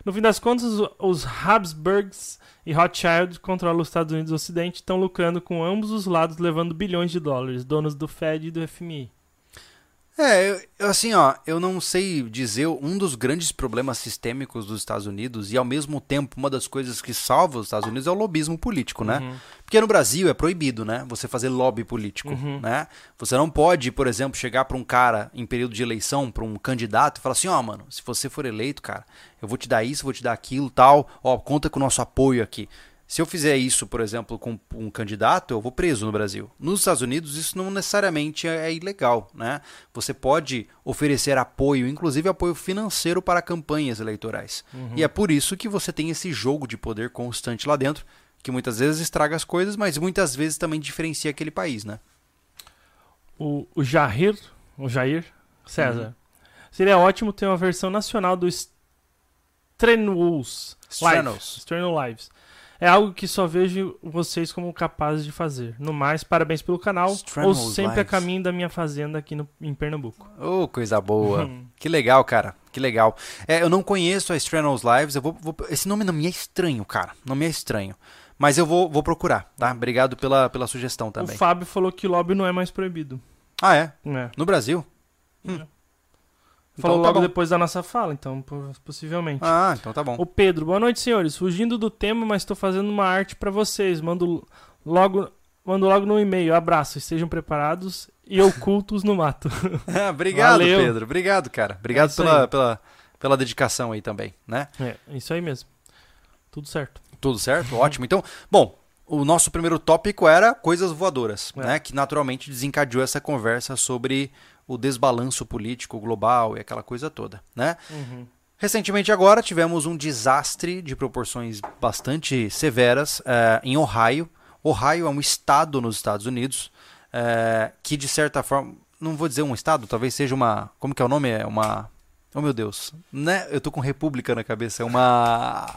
no fim das contas, os- os Habsburgs e Rothschild controlam os Estados Unidos e o Ocidente estão lucrando com ambos os lados, levando bilhões de dólares, donos do Fed e do FMI. É, eu- assim, ó, eu não sei dizer um dos grandes problemas sistêmicos dos Estados Unidos e ao mesmo tempo uma das coisas que salva os Estados Unidos é o lobismo político, né? Uhum. Porque no Brasil é proibido, né? Você fazer lobby político, Uhum. né? Você não pode, por exemplo, chegar pra um cara em período de eleição, pra um candidato e falar assim, ó, mano, se você for eleito, cara, eu vou te dar isso, vou te dar aquilo, tal, ó, conta com o nosso apoio aqui. Se eu fizer isso, por exemplo, com um candidato, eu vou preso no Brasil. Nos Estados Unidos, isso não necessariamente é é ilegal, né? Você pode oferecer apoio, inclusive apoio financeiro para campanhas eleitorais. E é por isso que você tem esse jogo de poder constante lá dentro, que muitas vezes estraga as coisas, mas muitas vezes também diferencia aquele país, né? O, o Jair, o Jair César, seria ótimo ter uma versão nacional do Strenuous Strenuous. Strenul Lives. É algo que só vejo vocês como capazes de fazer. No mais, parabéns pelo canal. Ou sempre a caminho da minha fazenda aqui no, em Pernambuco. Oh, coisa boa. <laughs> que legal, cara. Que legal. É, eu não conheço a Strenuous Lives. Eu vou, vou- esse nome não me é estranho, cara. Não me é estranho. Mas eu vou, vou procurar, tá? Obrigado pela, pela sugestão também. O Fábio falou que lobby não é mais proibido. Ah, é? É. No Brasil? Hum. Falou Então tá logo bom. depois da nossa fala, então po- possivelmente. Ah, então tá bom. O Pedro, boa noite, senhores. Fugindo do tema, mas estou fazendo uma arte pra vocês. Mando logo, mando logo no e-mail. Abraço, estejam preparados e ocultos no mato. <laughs> Obrigado, Valeu. Pedro. Obrigado, cara. Obrigado É pela, aí. pela, pela dedicação aí também, né? é, isso aí mesmo. Tudo certo. Tudo certo? Ótimo. Então, bom, o nosso primeiro tópico era coisas voadoras, É. né? Que naturalmente desencadeou essa conversa sobre o desbalanço político global e aquela coisa toda, né? Uhum. Recentemente agora tivemos um desastre de proporções bastante severas eh, em Ohio. Ohio é um estado nos Estados Unidos eh, que de certa forma, não vou dizer um estado, talvez seja uma, como que é o nome? É uma, oh meu Deus, né? Eu tô com república na cabeça, é uma,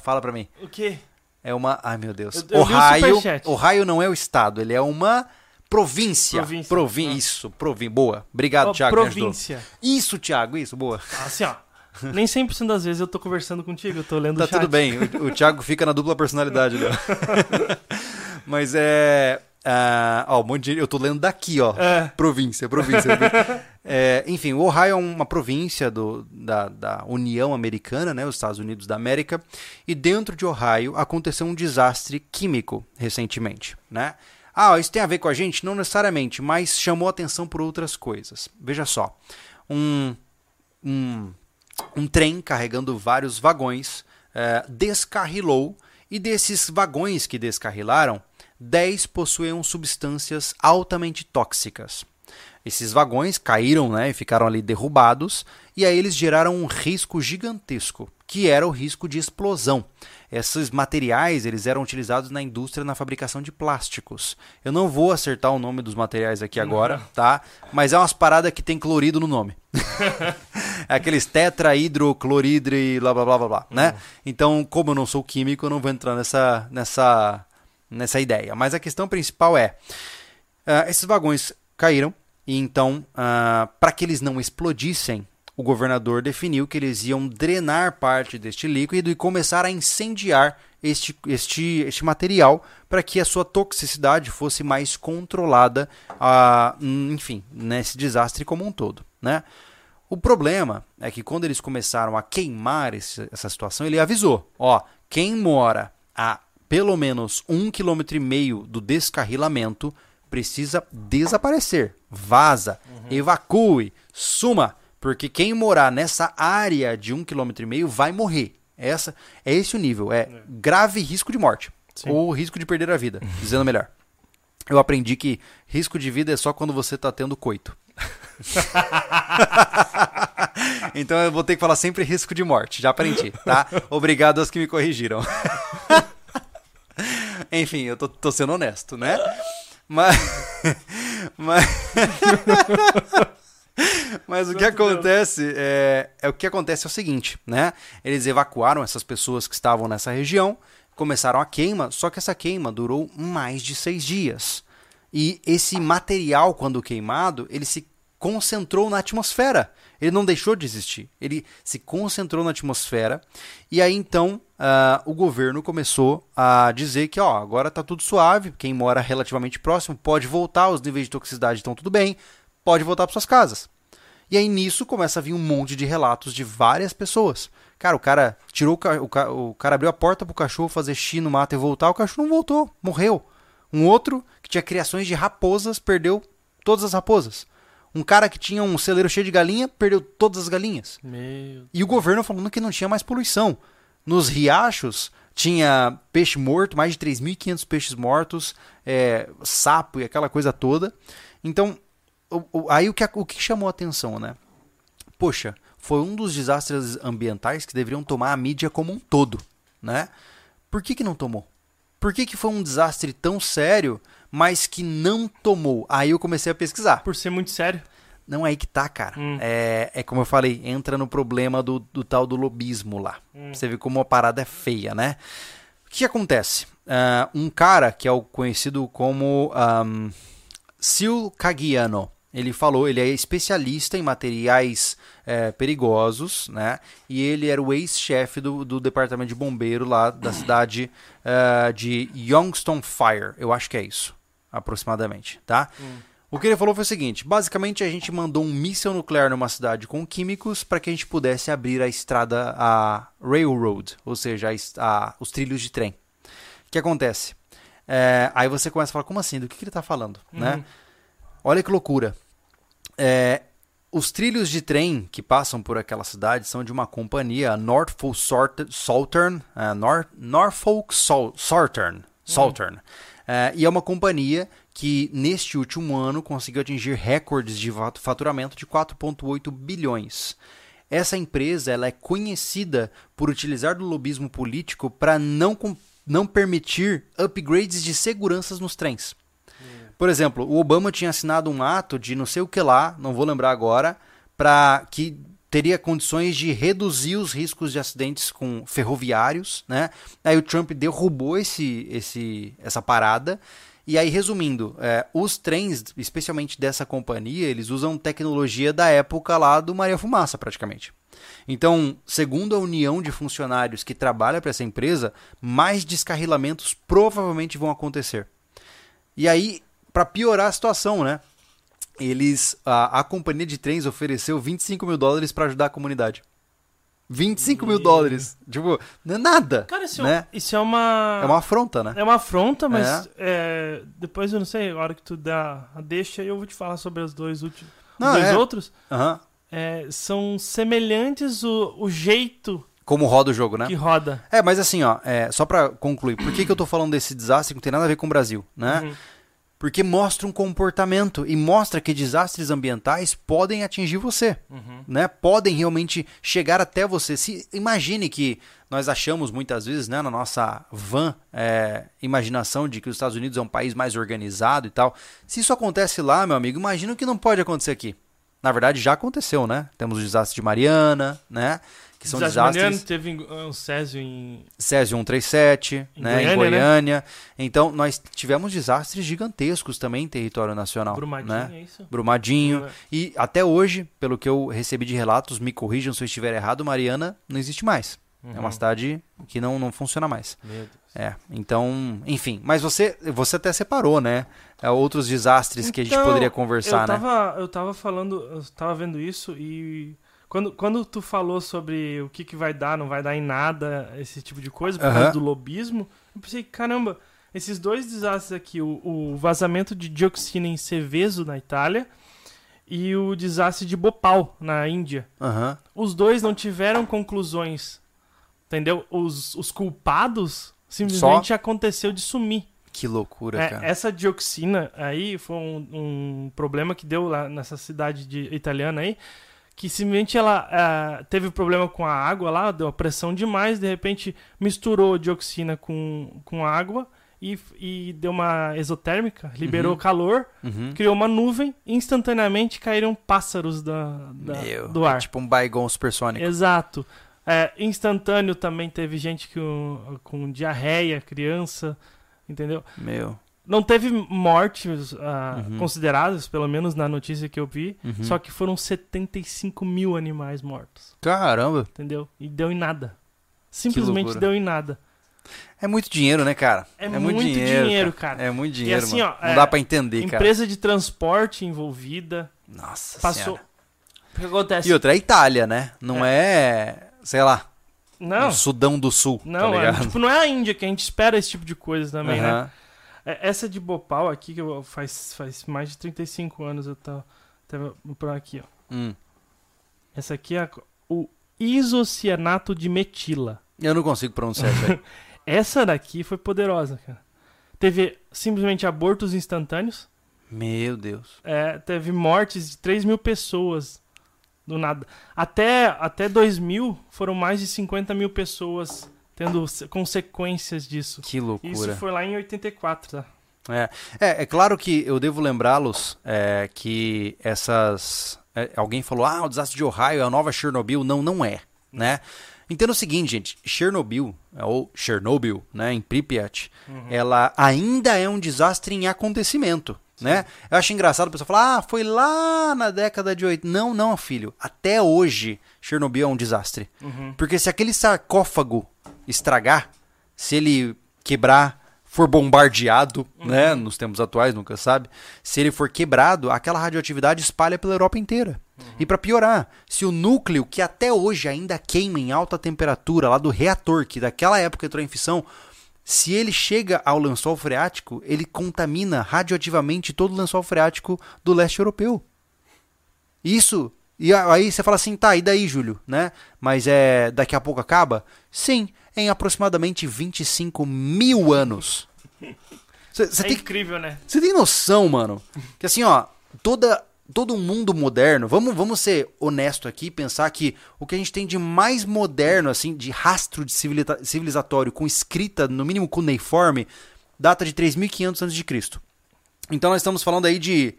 fala pra mim. O quê? É uma, ai meu Deus. Eu- eu o Ohio. Ohio não é o estado, ele é uma província. Província. Provi- Ah. Isso, província. Boa. Obrigado, Ó, Thiago. província. Isso, Thiago, isso, boa. Assim, ó. Nem 100% das vezes eu tô conversando contigo, eu tô lendo Tá o chat. tudo bem. O, o Thiago fica na dupla personalidade, né? <laughs> Mas é. ah, ó, um monte de, eu tô lendo daqui, ó. É. Província, província. É, enfim, o Ohio é uma província do, da, da União Americana, né, os Estados Unidos da América, e dentro de Ohio aconteceu um desastre químico recentemente, né? Ah, isso tem a ver com a gente? Não necessariamente, mas chamou atenção por outras coisas. Veja só, um, um, um trem carregando vários vagões eh, descarrilou e desses vagões que descarrilaram, 10 possuíam substâncias altamente tóxicas. Esses vagões caíram né, e ficaram ali derrubados, e aí eles geraram um risco gigantesco, que era o risco de explosão. Esses materiais eles eram utilizados na indústria na fabricação de plásticos. Eu não vou acertar o nome dos materiais aqui agora, tá? Mas é umas paradas que tem clorido no nome. <laughs> É aqueles tetrahidrocloridro e blá blá blá blá, blá né? Então, como eu não sou químico, eu não vou entrar nessa, nessa, nessa ideia. Mas a questão principal é: ah, esses vagões caíram, e então, para que eles não explodissem, o governador definiu que eles iam drenar parte deste líquido e começar a incendiar este, este, este material para que a sua toxicidade fosse mais controlada, ah, enfim, nesse desastre como um todo, né? O problema é que quando eles começaram a queimar esse- essa situação, ele avisou: ó, quem mora a pelo menos um quilômetro e meio do descarrilamento precisa desaparecer, vaza, evacue, suma, porque quem morar nessa área de um quilômetro e meio vai morrer. Essa é esse o nível, é grave risco de morte Sim. ou risco de perder a vida, dizendo melhor. Eu aprendi que risco de vida é só quando você está tendo coito. <laughs> então eu vou ter que falar sempre risco de morte, já aprendi, tá? Obrigado aos que me corrigiram. <laughs> Enfim, eu tô, tô sendo honesto, né? Mas. <laughs> Mas. <laughs> Mas o que acontece é, é o que acontece é o seguinte, né? Eles evacuaram essas pessoas que estavam nessa região, começaram a queima, só que essa queima durou mais de seis dias. E esse material, quando queimado, ele se concentrou na atmosfera. Ele não deixou de existir. Ele se concentrou na atmosfera. E aí então uh, o governo começou a dizer que ó, agora está tudo suave. Quem mora relativamente próximo pode voltar. Os níveis de toxicidade estão tudo bem. Pode voltar para suas casas. E aí nisso começa a vir um monte de relatos de várias pessoas. Cara, o cara tirou o, ca... o, ca... o cara abriu a porta pro cachorro fazer xixi no mato e voltar, o cachorro não voltou, morreu. Um outro que tinha criações de raposas perdeu todas as raposas. Um cara que tinha um celeiro cheio de galinha perdeu todas as galinhas. Meu... E o governo falando que não tinha mais poluição. Nos riachos tinha peixe morto, mais de 3.500 peixes mortos, é, sapo e aquela coisa toda. Então, o, o, aí o que, o que chamou a atenção, né? Poxa, foi um dos desastres ambientais que deveriam tomar a mídia como um todo, né? Por que, que não tomou? Por que, que foi um desastre tão sério, mas que não tomou? Aí eu comecei a pesquisar. Por ser muito sério? Não é aí que tá, cara. Hum. É, é como eu falei, entra no problema do, do tal do lobismo lá. Hum. Você vê como a parada é feia, né? O que acontece? Uh, um cara que é o conhecido como um, Sil Cagiano, ele falou, ele é especialista em materiais é, perigosos, né? E ele era o ex-chefe do, do departamento de bombeiro lá da cidade uh, de Youngstown Fire. Eu acho que é isso, aproximadamente, tá? Hum. O que ele falou foi o seguinte: basicamente a gente mandou um míssil nuclear numa cidade com químicos para que a gente pudesse abrir a estrada, a railroad, ou seja, a, a, os trilhos de trem. O que acontece? É, aí você começa a falar, como assim? Do que, que ele está falando? Né? Uhum. Olha que loucura. É, os trilhos de trem que passam por aquela cidade são de uma companhia, a Norfolk Southern, uh, Nor Norfolk Southern, Southern. Uhum. Uh, e é uma companhia que neste último ano conseguiu atingir recordes de faturamento de 4,8 bilhões. Essa empresa ela é conhecida por utilizar do lobismo político para não, não permitir upgrades de seguranças nos trens. Por exemplo, o Obama tinha assinado um ato de não sei o que lá, não vou lembrar agora, para que teria condições de reduzir os riscos de acidentes com ferroviários, né? Aí o Trump derrubou esse, esse, essa parada. E aí, resumindo, é, os trens, especialmente dessa companhia, eles usam tecnologia da época lá do Maria Fumaça, praticamente. Então, segundo a união de funcionários que trabalha para essa empresa, mais descarrilamentos provavelmente vão acontecer. E aí, para piorar a situação, né? Eles, a, a companhia de trens ofereceu 25 mil dólares para ajudar a comunidade. 25 e... mil dólares. Tipo, não é nada. Cara, isso, né? é, isso é uma. É uma afronta, né? É uma afronta, mas é. É, depois eu não sei, a hora que tu dá a deixa, eu vou te falar sobre os dois últimos. Não, os dois é. outros. Uhum. são semelhantes o, o jeito. Como roda o jogo, né? Que roda. É, mas assim, ó, só pra concluir, por que, que eu tô falando desse desastre que não tem nada a ver com o Brasil, né? Uhum porque mostra um comportamento e mostra que desastres ambientais podem atingir você, uhum. né? Podem realmente chegar até você. Se imagine que nós achamos muitas vezes, né, na nossa van é, imaginação de que os Estados Unidos é um país mais organizado e tal. Se isso acontece lá, meu amigo, imagina o que não pode acontecer aqui. Na verdade, já aconteceu, né? Temos o desastre de Mariana, né? Que são desastres. Mariano teve um Césio em. Césio 137, em né, Goiânia, em Goiânia. Né? Então, nós tivemos desastres gigantescos também em território nacional. Brumadinho, né? é isso? Brumadinho. E até hoje, pelo que eu recebi de relatos, me corrijam se eu estiver errado, Mariana não existe mais. Uhum. É uma uhum. cidade que não, não funciona mais. Deus. É, então, enfim. Mas você, você até separou, né? É, outros desastres então, que a gente então, poderia conversar, eu tava, né? Eu tava falando, eu tava vendo isso e quando, quando tu falou sobre o que, que vai dar, não vai dar em nada, esse tipo de coisa, por uhum. causa do lobismo, eu pensei, caramba, esses dois desastres aqui, o, o vazamento de dioxina em Seveso, na Itália, e o desastre de Bhopal, na Índia. Uhum. Os dois não tiveram conclusões, entendeu? Os, os culpados simplesmente Só? aconteceu de sumir. Que loucura, é, cara. Essa dioxina aí foi um, um, problema que deu lá nessa cidade de, italiana aí, que simplesmente ela uh, teve problema com a água lá, deu a pressão demais, de repente misturou dioxina com, com água e, e deu uma exotérmica, liberou Uhum. calor, Uhum. criou uma nuvem e instantaneamente caíram pássaros da, da- Meu, do ar. é tipo um Baigon supersônico. Exato. É, instantâneo também teve gente com, com diarreia, criança, entendeu? Meu. Não teve mortes ah, Uhum. consideradas, pelo menos na notícia que eu vi, Uhum. só que foram 75 mil animais mortos, Caramba. entendeu? E deu em nada. Simplesmente deu em nada. É muito dinheiro, né, cara? É muito dinheiro, cara. É muito dinheiro, assim, mano. ó, Não é, dá pra entender, cara. Empresa de transporte envolvida, Nossa passou... Senhora. O que acontece? E outra, é Itália, né? Não é, sei lá, Não, o Sudão do Sul, não, tá é, tipo, não é a Índia que a gente espera esse tipo de coisa também, né? É, Essa de Bhopal aqui, que eu, faz, faz mais de 35 anos eu tava, tava por aqui, ó. Hum. Essa aqui é a- o isocianato de metila. Eu não consigo pronunciar isso aí. <laughs> Essa daqui foi poderosa, cara. Teve simplesmente abortos instantâneos, Meu Deus. é, teve mortes de 3 mil pessoas do nada. Até, até 2000 foram mais de 50 mil pessoas tendo se- consequências disso. Que loucura. Isso foi lá em 84, tá? É, é, é claro que eu devo lembrá-los é, que essas. é, alguém falou, ah, o desastre de Ohio é a nova Chernobyl. Não, não é, né? Entenda o seguinte, gente, Chernobyl, é, ou Chernobyl, né, em Pripyat, ela ainda é um desastre em acontecimento, né? Eu acho engraçado o pessoal falar, ah, foi lá na década de 80. Não, não, filho, até hoje Chernobyl é um desastre. Uhum. Porque se aquele sarcófago estragar, se ele quebrar, for bombardeado, né, nos tempos atuais, nunca sabe, se ele for quebrado, aquela radioatividade espalha pela Europa inteira. E para piorar, se o núcleo que até hoje ainda queima em alta temperatura lá do reator que daquela época entrou em fissão, se ele chega ao lençol freático, ele contamina radioativamente todo o lençol freático do leste europeu. Isso. E aí você fala assim, tá, e daí, Júlio, né? Mas é daqui a pouco acaba? Sim, em aproximadamente 25 mil anos. Você É tem, incrível, né? você tem noção, mano? Que assim, ó, toda, todo mundo moderno, vamos, vamos ser honesto aqui e pensar que o que a gente tem de mais moderno, assim, de rastro de civilizatório com escrita, no mínimo cuneiforme, data de 3.500 a.C. Então nós estamos falando aí de,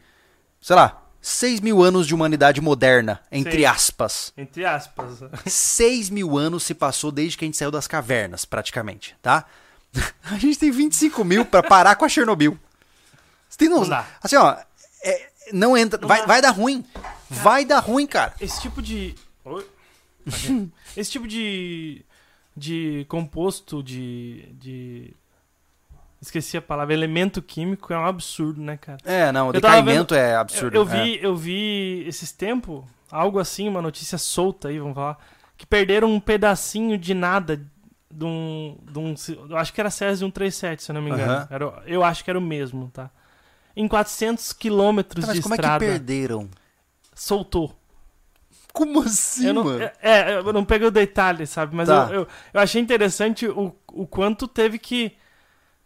sei lá, 6 mil anos de humanidade moderna, entre Sim. aspas. Entre aspas. <laughs> 6 mil anos se passou desde que a gente saiu das cavernas, praticamente, tá? <laughs> A gente tem 25 mil pra parar com a Chernobyl. Você tem Não noção? Assim, ó, é, não entra. vai, dá. vai dar ruim. Vai dar ruim, cara. Esse tipo de. Oi? <laughs> Esse tipo de. de composto, de. de. Esqueci a palavra, elemento químico é um absurdo, né, cara? É, não, o decaimento é absurdo. Eu, eu vi, eu vi esses tempos, algo assim, uma notícia solta aí, vamos falar, que perderam um pedacinho de nada de um. De um eu acho que era Césio 137, se eu não me engano. Aham. Era, eu acho que era o mesmo, tá? Em 400 quilômetros Tá, de como é que estrada, perderam? soltou. Como assim, não, mano? é, é, eu não peguei o detalhe, sabe? Mas Tá. eu, eu, eu achei interessante o, o quanto teve que,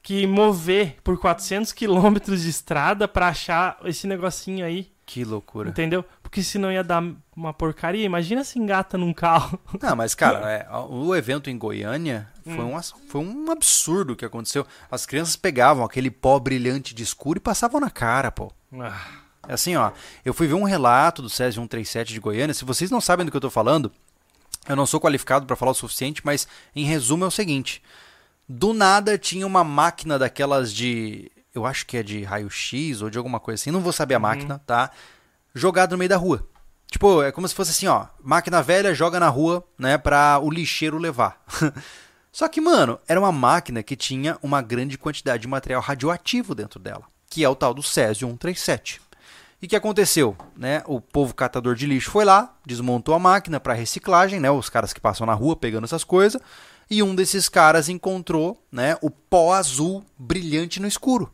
que mover por 400 quilômetros de estrada pra achar esse negocinho aí, Que loucura. entendeu? Porque senão ia dar uma porcaria. Imagina se engata num carro. <laughs> Não, mas, cara, é, o evento em Goiânia Hum. foi, um, ass- foi um absurdo o que aconteceu. As crianças pegavam aquele pó brilhante de escuro e passavam na cara, pô. Ah, É Assim, ó, eu fui ver um relato do Césio 137 de Goiânia. Se vocês não sabem do que eu tô falando, eu não sou qualificado para falar o suficiente, mas em resumo é o seguinte: do nada tinha uma máquina daquelas de, eu acho que é de raio-x ou de alguma coisa assim, não vou saber a máquina, tá? Jogada no meio da rua. Tipo, é como se fosse assim, ó, máquina velha joga na rua, né, para o lixeiro levar. <laughs> Só que, mano, era uma máquina que tinha uma grande quantidade de material radioativo dentro dela, que é o tal do Césio 137. E o que aconteceu? Né? O povo catador de lixo foi lá, desmontou a máquina para reciclagem, né? os caras que passam na rua pegando essas coisas, e um desses caras encontrou né, o pó azul brilhante no escuro.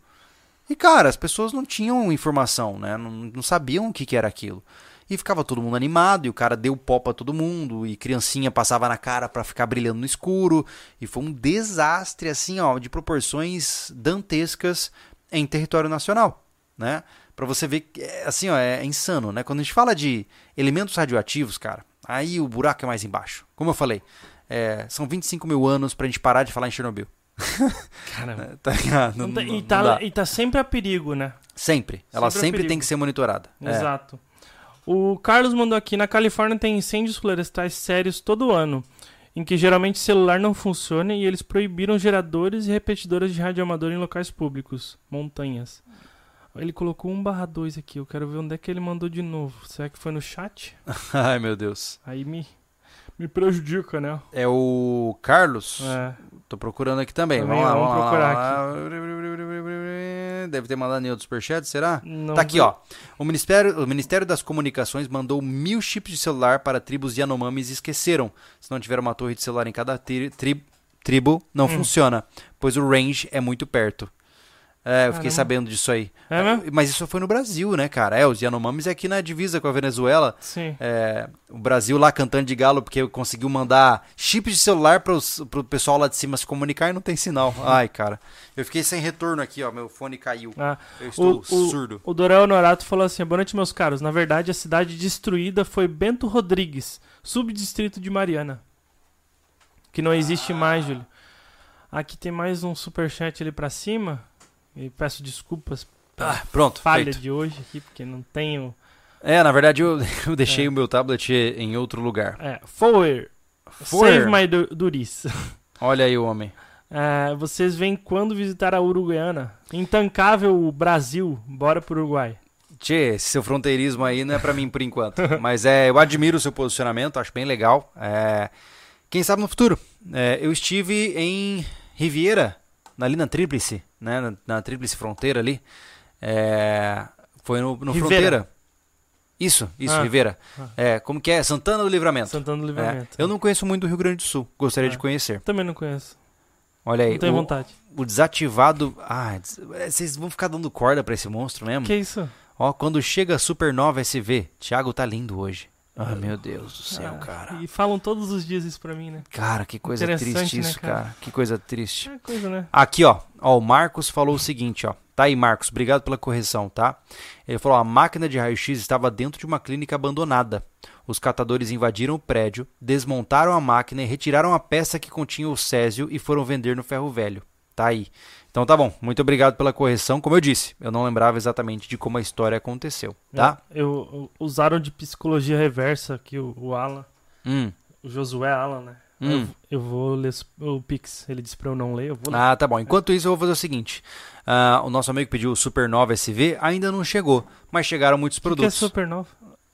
E, cara, as pessoas não tinham informação, né? não, não sabiam o que, que era aquilo. E ficava todo mundo animado, e o cara deu pó pra todo mundo, e criancinha passava na cara pra ficar brilhando no escuro. E foi um desastre, assim, ó, de proporções dantescas em território nacional, né? Pra você ver, é, assim, ó, é insano, né? Quando a gente fala de elementos radioativos, cara, aí o buraco é mais embaixo. Como eu falei, é, são 25 mil anos pra gente parar de falar em Chernobyl. Caramba. <laughs> Tá ligado? Não- Não não- e, não tá, dá. e tá sempre a perigo, né? Sempre. Ela Sempre é sempre tem que ser monitorada. É. Exato. O Carlos mandou aqui: na Califórnia tem incêndios florestais sérios todo ano, em que geralmente celular não funciona e eles proibiram geradores e repetidoras de rádio amador em locais públicos, montanhas. Ele colocou 1/2 aqui, eu quero ver onde é que ele mandou de novo. Será que foi no chat? <laughs> Ai, meu Deus. Aí me, me prejudica, né? É o Carlos. É. Tô procurando aqui também. Também, vamos lá, vamos vamos lá, procurar vamos lá. Deve ter mandado em outro superchat, será? Não Tá aqui, vi- ó. O Ministério, o Ministério das Comunicações mandou mil chips de celular para tribos Yanomamis e esqueceram. Se não tiver uma torre de celular em cada tri- tri- tribo, não Hum. funciona, pois o range é muito perto. É, eu fiquei sabendo disso aí. É mesmo? Mas isso foi no Brasil, né, cara? É, os Yanomamis é aqui na divisa com a Venezuela. Sim. É, o Brasil lá cantando de galo porque conseguiu mandar chips de celular para pro pessoal lá de cima se comunicar e não tem sinal. Ai, cara. Eu fiquei sem retorno aqui, ó. Meu fone caiu. Ah, Eu estou o- surdo. O Dorel Norato falou assim: boa noite, meus caros. Na verdade, a cidade destruída foi Bento Rodrigues, subdistrito de Mariana. Que não existe mais, Júlio. Aqui tem mais um superchat ali pra cima. E peço desculpas pela Ah, pronto. falha feito. de hoje aqui, porque não tenho. É, na verdade eu, <laughs> eu deixei É. o meu tablet em outro lugar. É, Fower. Save my du- Duris. <laughs> Olha aí o homem. É, vocês vêm quando visitar a Uruguaiana? Intancável Brasil. Bora pro Uruguai. Tchê, esse seu fronteirismo aí não é pra mim por enquanto. <laughs> Mas é, eu admiro o seu posicionamento, acho bem legal. É, quem sabe no futuro. É, eu estive em Riviera, ali na Tríplice, né? Na, na Tríplice Fronteira ali. É, foi no, no Rivera. Fronteira. Isso, isso, Ah. Ribeira. Ah. É, como que é? Santana do Livramento. Santana do É, Livramento. eu não conheço muito do Rio Grande do Sul. Gostaria Ah. de conhecer. Também não conheço. Olha aí. Não tenho o, vontade. o desativado. Ah, des- vocês vão ficar dando corda pra esse monstro mesmo? Que isso? Ó, quando chega a Supernova SV, Thiago tá lindo hoje. Ah, meu Deus do céu, Ah, cara. E falam todos os dias isso pra mim, né? Cara, que coisa triste né, isso, cara? cara. Que coisa triste. É coisa, né? Aqui, ó. Ó, o Marcos falou o seguinte, ó. Tá aí, Marcos. Obrigado pela correção, tá? Ele falou: a máquina de raio-x estava dentro de uma clínica abandonada. Os catadores invadiram o prédio, desmontaram a máquina e retiraram a peça que continha o césio e foram vender no ferro velho. Tá aí. Então tá bom. Muito obrigado pela correção. Como eu disse, eu não lembrava exatamente de como a história aconteceu, tá? Eu, eu- usaram de psicologia reversa aqui o, o Alan, Hum. o Josué Alan, né? Hum. Eu, eu vou ler o Pix. Ele disse pra eu não ler, eu vou ler. Ah, tá bom. Enquanto isso, eu vou fazer o seguinte: ah, o nosso amigo pediu o Supernova SV, ainda não chegou, mas chegaram muitos o que, é produtos. supernova?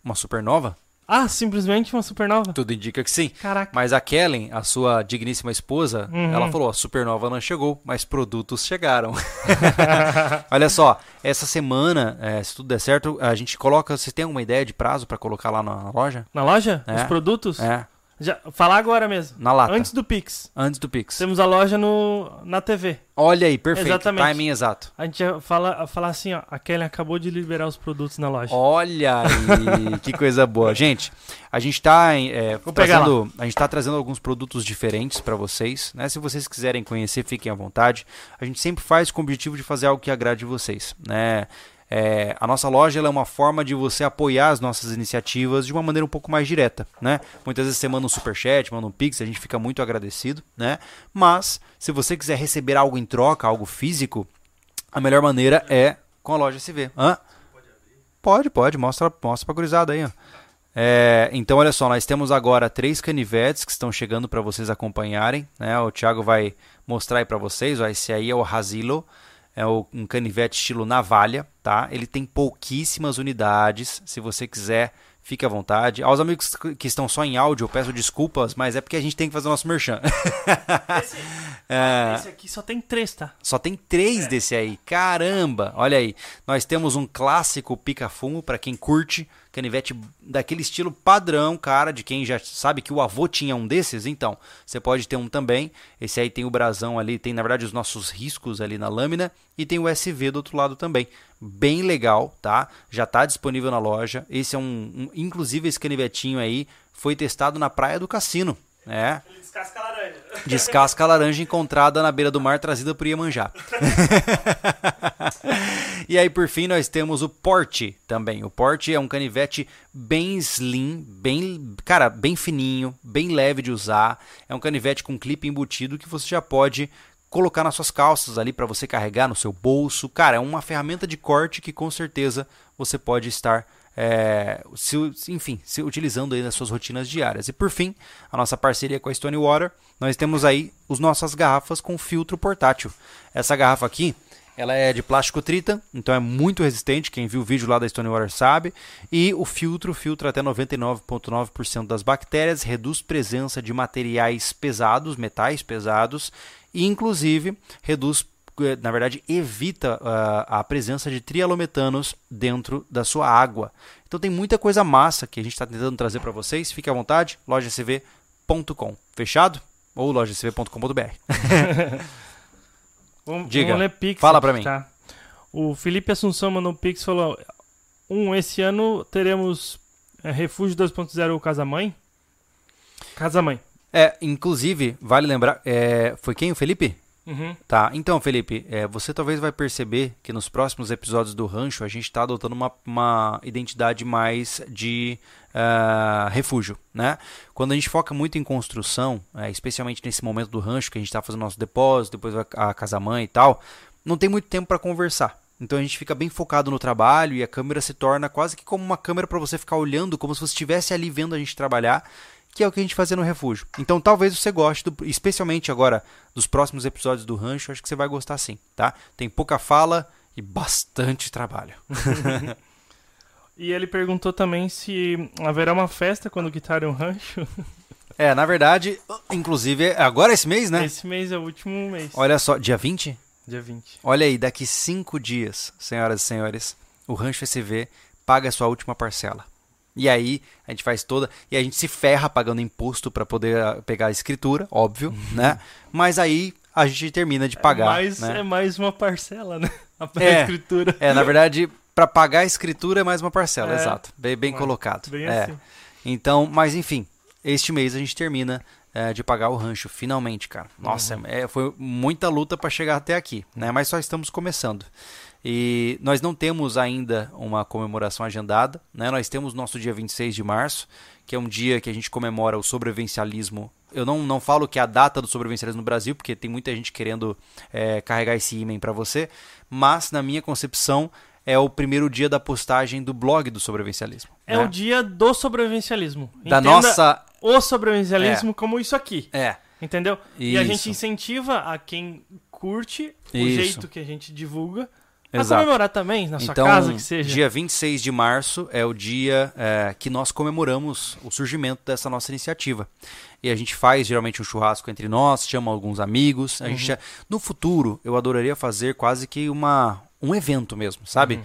Uma supernova? Ah, simplesmente uma supernova? Tudo indica que sim. Caraca. Mas a Kellen, a sua digníssima esposa, Uhum. ela falou: a supernova não chegou, mas produtos chegaram. <laughs> <laughs> Olha só, essa semana, eh, se tudo der certo, a gente coloca. Você tem alguma ideia de prazo pra colocar lá na loja? Na loja? É. Os produtos? É, Já, falar agora mesmo. na lata. Antes do Pix. Antes do Pix. Temos a loja no, na TV. Olha aí, perfeito. Exatamente. Timing exato. A gente ia falar, assim, ó. A Kelly acabou de liberar os produtos na loja. Olha aí, <laughs> que coisa boa. Gente, a gente tá é, trazendo, a gente tá trazendo alguns produtos diferentes para vocês, né? Se vocês quiserem conhecer, fiquem à vontade. A gente sempre faz com o objetivo de fazer algo que agrade vocês, né? É, a nossa loja é uma forma de você apoiar as nossas iniciativas de uma maneira um pouco mais direta, né? Muitas vezes você manda um superchat, manda um pix, a gente fica muito agradecido, né? Mas se você quiser receber algo em troca, algo físico, a melhor maneira é com a loja SV. Hã? Pode, pode, mostra, mostra pra gurizada aí, ó. É, então, olha só, nós temos agora três canivetes que estão chegando para vocês acompanharem. Né? O Thiago vai mostrar aí para vocês. Ó, esse aí é o Razilo, é um canivete estilo navalha, tá? Ele tem pouquíssimas unidades. Se você quiser, fique à vontade. Aos amigos que estão só em áudio, eu peço desculpas, mas é porque a gente tem que fazer o nosso merchan. Esse, <laughs> É, esse aqui só tem três, tá? só tem três desse aí. Caramba! Olha aí. Nós temos um clássico pica-fumo para quem curte. Canivete daquele estilo padrão, cara, de quem já sabe que o avô tinha um desses. Então, você pode ter um também. Esse aí tem o brasão ali, tem na verdade os nossos riscos ali na lâmina. E tem o SV do outro lado também. Bem legal, tá? Já tá disponível na loja. Esse é um. um- inclusive, esse canivetinho aí foi testado na Praia do Cassino. É, Ele descasca a laranja. Descasca a laranja encontrada na beira do mar, trazida por Iemanjá. <laughs> e aí, por fim, nós temos o Porte também. O Porte é um canivete bem slim, bem, cara, bem fininho, bem leve de usar. É um canivete com clipe embutido que você já pode colocar nas suas calças ali para você carregar no seu bolso. Cara, é uma ferramenta de corte que com certeza você pode estar é, se, enfim, se utilizando aí nas suas rotinas diárias. E por fim, a nossa parceria com a Stone Water, nós temos aí as nossas garrafas com filtro portátil. Essa garrafa aqui, ela é de plástico trita, então é muito resistente. Quem viu o vídeo lá da Stonewater sabe. E o filtro filtra até 99,9% das bactérias, reduz presença de materiais pesados, metais pesados, e inclusive reduz, na verdade, evita uh, a presença de trialometanos dentro da sua água. Então tem muita coisa massa que a gente está tentando trazer para vocês. Fique à vontade, lojacv.com. Fechado? Ou lojacv.com.br. <laughs> Vamos, Diga. vamos ler Pix. Fala pra mim. Tá? O Felipe Assunção mandou um Pix falou: Um, esse ano teremos é, Refúgio 2.0 Casa Mãe? Casa Mãe. É, inclusive, vale lembrar, é, foi quem o Felipe? Uhum. Tá, então Felipe, é, você talvez vai perceber que nos próximos episódios do Rancho a gente está adotando uma, uma identidade mais de ah, refúgio, né? Quando a gente foca muito em construção, é, especialmente nesse momento do Rancho que a gente está fazendo nosso depósito, depois a casa-mãe e tal, não tem muito tempo para conversar. Então a gente fica bem focado no trabalho e a câmera se torna quase que como uma câmera para você ficar olhando, como se você estivesse ali vendo a gente trabalhar que é o que a gente fazia no refúgio. Então talvez você goste, do, especialmente agora dos próximos episódios do Rancho, acho que você vai gostar sim, tá? Tem pouca fala e bastante trabalho. <laughs> E ele perguntou também se haverá uma festa quando quitarem o rancho. É, na verdade, inclusive, é agora esse mês, né? Esse mês é o último mês. Olha só, dia 20? Dia 20. Olha aí, daqui cinco dias, senhoras e senhores, o Rancho SV paga a sua última parcela. E aí a gente faz toda. E a gente se ferra pagando imposto para poder ah, pegar a escritura, óbvio, né? Mas aí a gente termina de pagar. é, mais, né? é mais uma parcela, né? <laughs> A É. escritura. É, na verdade, para pagar a escritura é mais uma parcela, É. exato. Bem, bem colocado. Bem é. assim. Então, mas enfim, este mês a gente termina é, de pagar o rancho, finalmente, cara. Nossa, Uhum. é, foi muita luta para chegar até aqui, né? Mas só estamos começando. E nós não temos ainda uma comemoração agendada, né? Nós temos nosso dia 26 de março, que é um dia que a gente comemora o sobrevivencialismo. Eu não, não falo que é a data do sobrevivencialismo no Brasil, porque tem muita gente querendo é, carregar esse ímã para você, mas na minha concepção é o primeiro dia da postagem do blog do sobrevivencialismo. É né? o dia do sobrevivencialismo. da Entenda nossa o sobrevivencialismo como isso aqui. é Entendeu? E a Isso. gente incentiva a quem curte o Isso. jeito que a gente divulga a Exato. comemorar também, na sua então, casa que seja. dia 26 de março é o dia é, que nós comemoramos o surgimento dessa nossa iniciativa. E a gente faz geralmente um churrasco entre nós, chama alguns amigos. A Uhum. gente, no futuro, eu adoraria fazer quase que uma, um evento mesmo, sabe? Uhum.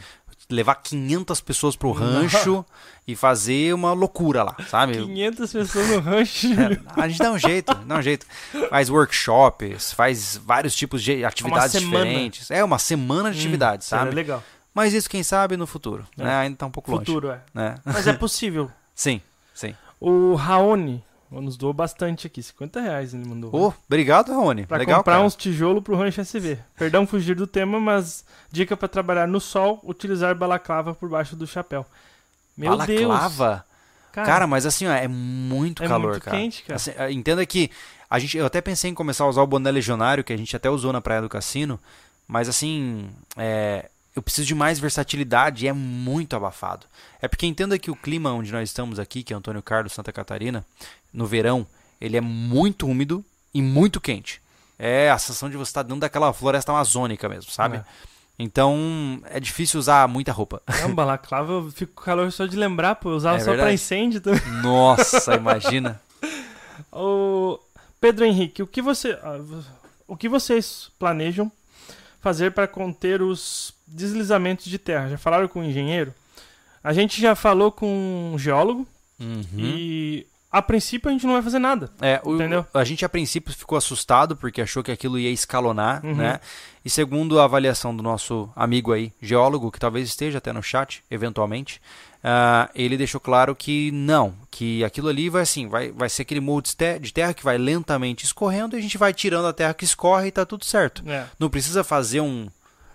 Levar 500 pessoas pro rancho e fazer uma loucura lá, sabe? 500 pessoas no rancho. É, a gente dá um jeito, dá um jeito. Faz workshops, faz vários tipos de atividades semana. diferentes. É uma semana de atividades, Seria sabe? legal. Mas isso, quem sabe, no futuro. É. Né? Ainda tá um pouco longe. Futuro, é. Né? Mas é <laughs> possível. Sim, sim. O Raoni nos doou bastante aqui, 50 reais ele mandou. Oh, obrigado, Rony. Pra Legal, comprar cara. uns tijolos pro rancho SV. Perdão fugir do tema, mas dica pra trabalhar no sol, utilizar balaclava por baixo do chapéu. Meu Deus. Balaclava? Cara, Cara, mas assim, ó, é muito é calor, muito cara. quente, cara. Assim, entenda que a gente, eu até pensei em começar a usar o boné legionário, que a gente até usou na Praia do Cassino, mas assim, é, eu preciso de mais versatilidade e é muito abafado. É porque entenda que o clima onde nós estamos aqui, que é Antônio Carlos, Santa Catarina, no verão, ele é muito úmido e muito quente. É a sensação de você estar dentro daquela floresta amazônica mesmo, sabe? É. Então, é difícil usar muita roupa. Não, balaclava, eu fico com calor só de lembrar, pô. Eu usava É só pra verdade. incêndio também. Nossa, imagina. <laughs> O Pedro Henrique, o que você, ah, o que vocês planejam fazer para conter os deslizamentos de terra? Já falaram com o engenheiro? A gente já falou com um geólogo Uhum. e a princípio a gente não vai fazer nada. É, o- Entendeu? a gente a princípio ficou assustado porque achou que aquilo ia escalonar, Uhum. né? E segundo a avaliação do nosso amigo aí, geólogo, que talvez esteja até no chat, eventualmente, ah, ele deixou claro que não, que aquilo ali vai assim, vai, vai ser aquele molde de terra que vai lentamente escorrendo e a gente vai tirando a terra que escorre e tá tudo certo. É. Não precisa fazer um,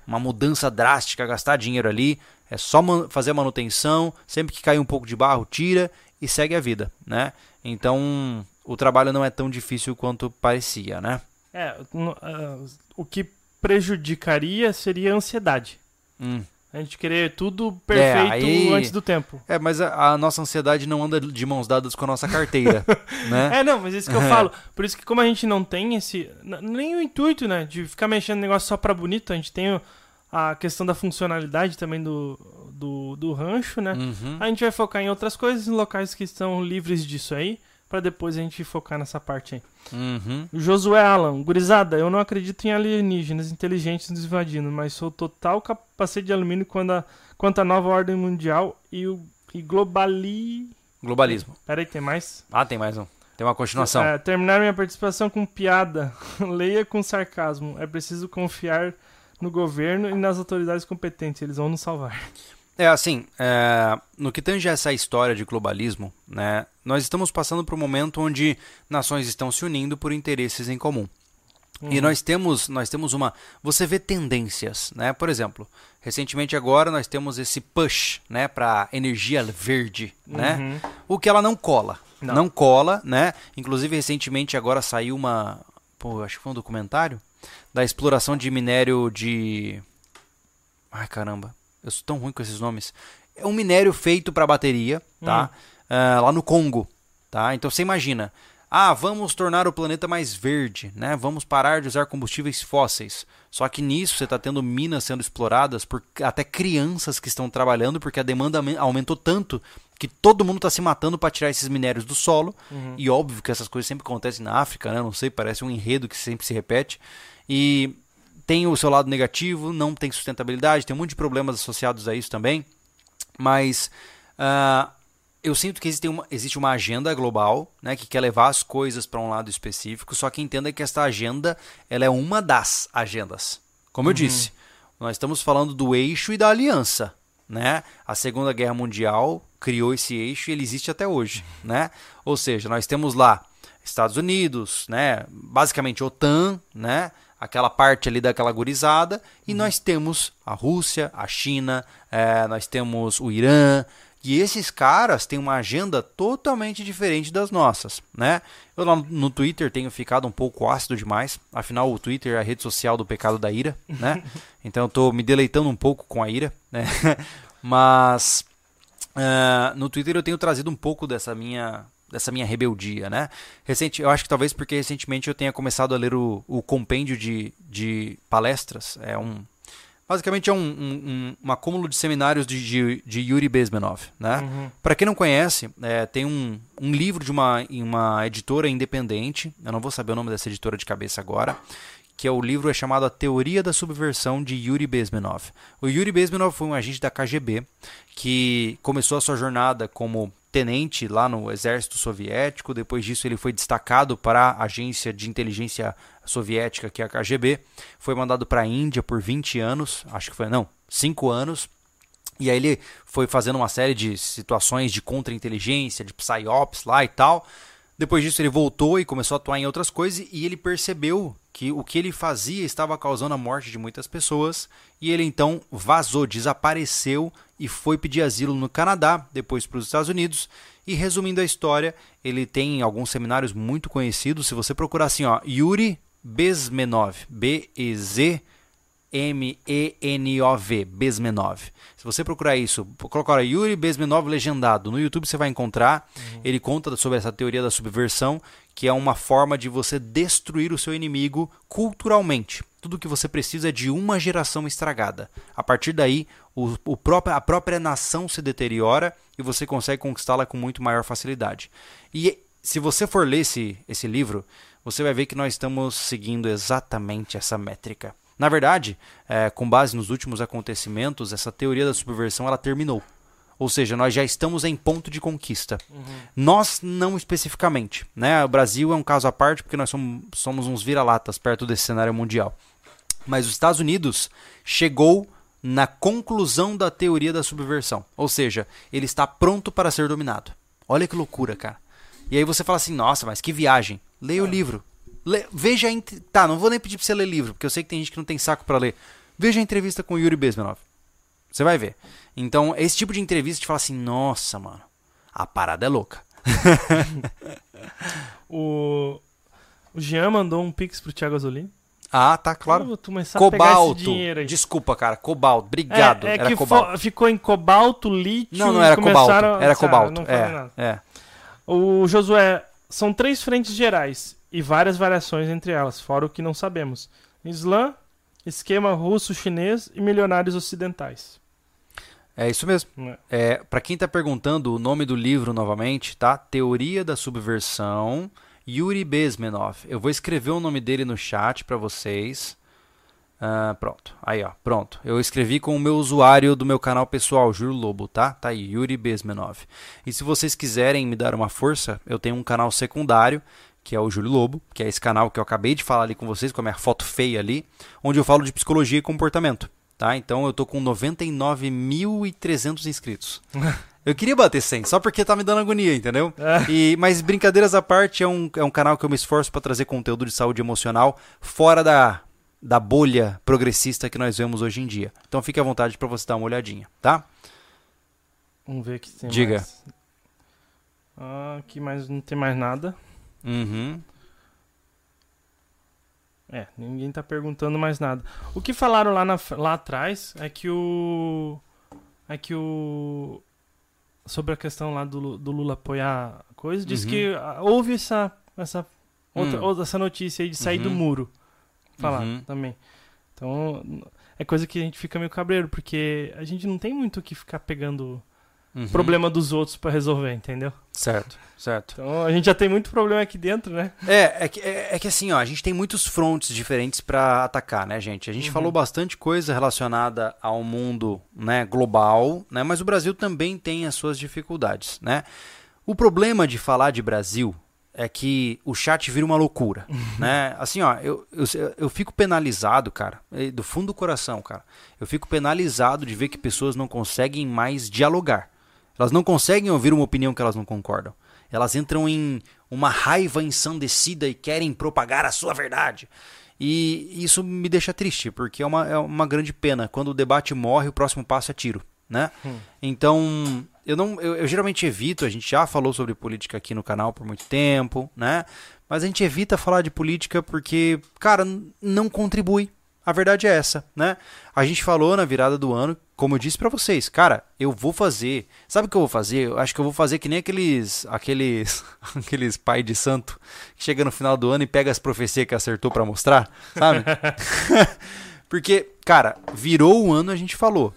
uma mudança drástica, gastar dinheiro ali. É só fazer a manutenção. Sempre que cair um pouco de barro, tira e segue a vida, né? Então, o trabalho não é tão difícil quanto parecia, né? É, ah, o que prejudicaria seria a ansiedade. Hum. A gente querer tudo perfeito aí- antes do tempo. É, mas a, a nossa ansiedade não anda de mãos dadas com a nossa carteira, <laughs> né? É, não, mas isso que eu falo. Por isso que como a gente não tem esse... Nem o intuito, né? De ficar mexendo no negócio só pra bonito. A gente tem a questão da funcionalidade também do, do, do rancho, né? Uhum. A gente vai focar em outras coisas, em locais que estão livres disso aí. Pra depois a gente focar nessa parte aí. Uhum. Josué Alan, gurizada, eu não acredito em alienígenas inteligentes nos invadindo, mas sou total capacete de alumínio quando a, quanto à nova ordem mundial e o e globali... Globalismo. Peraí, tem mais? Ah, tem mais um. Tem uma continuação. É, terminar minha participação com piada. <laughs> Leia com sarcasmo. É preciso confiar no governo e nas autoridades competentes. Eles vão nos salvar. É assim, é, no que tange a essa história de globalismo, né, nós estamos passando por um momento onde nações estão se unindo por interesses em comum. E nós temos, nós temos uma, você vê tendências, né? Por exemplo, recentemente agora nós temos esse push, né, para energia verde, né? Uhum. O que ela não cola, Não. não. cola, né? Inclusive recentemente agora saiu uma, pô, acho que foi um documentário da exploração de minério de, ai caramba, eu sou tão ruim com esses nomes. É um minério feito para bateria, tá? Ah, lá no Congo, tá? Então você imagina, ah, vamos tornar o planeta mais verde, né? Vamos parar de usar combustíveis fósseis. Só que nisso você está tendo minas sendo exploradas por até crianças que estão trabalhando, porque a demanda aumen- aumentou tanto que todo mundo está se matando para tirar esses minérios do solo. E óbvio que essas coisas sempre acontecem na África, né? Não sei, parece um enredo que sempre se repete. E tem o seu lado negativo, não tem sustentabilidade, tem um monte de problemas associados a isso também. Mas ah, eu sinto que existe uma, existe uma agenda global né, que quer levar as coisas para um lado específico, só que entenda que esta agenda ela é uma das agendas. Como eu disse, nós estamos falando do eixo e da aliança. Né? A Segunda Guerra Mundial criou esse eixo e ele existe até hoje. Né? Ou seja, nós temos lá Estados Unidos, né? basicamente OTAN, né? Aquela parte ali daquela gurizada, e nós temos a Rússia, a China, eh, nós temos o Irã, e esses caras têm uma agenda totalmente diferente das nossas, né? Eu lá no Twitter tenho ficado um pouco ácido demais, afinal o Twitter é a rede social do pecado da ira, né? <laughs> Então eu tô me deleitando um pouco com a ira, né? <laughs> Mas ah, no Twitter eu tenho trazido um pouco dessa minha dessa minha rebeldia, né? Recente, eu acho que talvez porque recentemente eu tenha começado a ler o, o compêndio de, de palestras, é um basicamente é um, um, um, um acúmulo de seminários de, de, de Yuri Bezmenov, né? Uhum. Para quem não conhece, é, tem um, um livro de uma, uma editora independente, eu não vou saber o nome dessa editora de cabeça agora, que é o livro é chamado A Teoria da Subversão de Yuri Bezmenov. O Yuri Bezmenov foi um agente da KGB que começou a sua jornada como tenente lá no exército soviético, depois disso ele foi destacado para a agência de inteligência soviética, que é a KGB, foi mandado para a Índia por 20 anos, acho que foi, não, 5 anos, e aí ele foi fazendo uma série de situações de contra-inteligência, de psyops lá e tal. Depois disso ele voltou e começou a atuar em outras coisas e ele percebeu que o que ele fazia estava causando a morte de muitas pessoas e ele então vazou, desapareceu e foi pedir asilo no Canadá, depois para os Estados Unidos. E resumindo a história, ele tem alguns seminários muito conhecidos. Se você procurar assim, ó, Yuri Bezmenov, B E Z M-E-N-O-V, Bezmenov. Se você procurar isso, colocar Yuri Bezmenov legendado no YouTube, você vai encontrar. Ele conta sobre essa teoria da subversão, que é uma forma de você destruir o seu inimigo culturalmente. Tudo que você precisa é de uma geração estragada. A partir daí, o, o próprio, a própria nação se deteriora e você consegue conquistá-la com muito maior facilidade. E se você for ler esse, esse livro, você vai ver que nós estamos seguindo exatamente essa métrica. Na verdade, é, com base nos últimos acontecimentos, essa teoria da subversão ela terminou. Ou seja, nós já estamos em ponto de conquista. Nós não especificamente. Né? O Brasil é um caso à parte porque nós somos, somos uns vira-latas perto desse cenário mundial. Mas os Estados Unidos chegou na conclusão da teoria da subversão. Ou seja, ele está pronto para ser dominado. Olha que loucura, cara. E aí você fala assim, nossa, mas que viagem. Leia o livro. Le- veja Tá, não vou nem pedir pra você ler livro, porque eu sei que tem gente que não tem saco pra ler. Veja a entrevista com o Yuri Bezmenov. Você vai ver. Então, esse tipo de entrevista te fala assim, nossa, mano, a parada é louca. <laughs> O... O Jean mandou um pix pro Thiago Azolini. Ah, tá, Eu claro. vou começar a pegar Cobalto. esse. Desculpa, cara. Cobalto. Obrigado. É, é Era cobalto. ficou em cobalto, lítio. Não, não era cobalto. Era cobalto. É, é. O Josué, são três frentes gerais e várias variações entre elas, fora o que não sabemos: Islã, esquema russo-chinês e milionários ocidentais. É isso mesmo. né? É, para quem tá perguntando o nome do livro novamente, tá? Teoria da Subversão, Yuri Bezmenov. Eu vou escrever o nome dele no chat para vocês. Ah, pronto. Aí, ó. Pronto. Eu escrevi com o meu usuário do meu canal pessoal, Júlio Lobo, tá? Tá aí, Yuri Bezmenov. E se vocês quiserem me dar uma força, eu tenho um canal secundário, que é o Júlio Lobo, que é esse canal que eu acabei de falar ali com vocês, com a minha foto feia ali, onde eu falo de psicologia e comportamento, tá? Então eu tô com 99.300 inscritos. <laughs> Eu queria bater 100, só porque tá me dando agonia, entendeu? É. E, mas brincadeiras à parte, é um, é um canal que eu me esforço para trazer conteúdo de saúde emocional fora da, da bolha progressista que nós vemos hoje em dia. Então fique à vontade para você dar uma olhadinha, tá? Vamos ver aqui se tem Diga. mais. Ah, aqui mais não tem mais nada. Uhum. É, ninguém tá perguntando mais nada. O que falaram lá, na, lá atrás é que o. É que o. Sobre a questão lá do, do Lula apoiar a coisa, diz Uhum. que ah, houve essa. Essa, outra, Hum. essa notícia aí de sair do Uhum. muro. Falar Uhum. também. Então, é coisa que a gente fica meio cabreiro, porque a gente não tem muito o que ficar pegando Uhum. problema dos outros pra resolver, entendeu? Certo, certo. Então a gente já tem muito problema aqui dentro, né? É, é que, é, é que assim, ó, a gente tem muitos frontes diferentes para atacar, né, gente? A gente Uhum. falou bastante coisa relacionada ao mundo, né, global, né? Mas o Brasil também tem as suas dificuldades, né? O problema de falar de Brasil é que o chat vira uma loucura, né? Assim, ó, eu, eu, eu fico penalizado, cara, do fundo do coração, cara. Eu fico penalizado de ver que pessoas não conseguem mais dialogar. Elas não conseguem ouvir uma opinião que elas não concordam. Elas entram em uma raiva ensandecida e querem propagar a sua verdade. E isso me deixa triste, porque é uma, é uma grande pena. Quando o debate morre, o próximo passo é tiro, né? Hum. Então, eu não, eu, eu geralmente evito. A gente já falou sobre política aqui no canal por muito tempo, né? Mas a gente evita falar de política porque, cara, não contribui. A verdade é essa, né? A gente falou na virada do ano, como eu disse pra vocês, cara, eu vou fazer. Sabe o que eu vou fazer? Eu acho que eu vou fazer que nem aqueles aqueles <laughs> aqueles pai de santo que chega no final do ano e pega as profecias que acertou pra mostrar, sabe? <laughs> Porque, cara, virou o ano, a gente falou.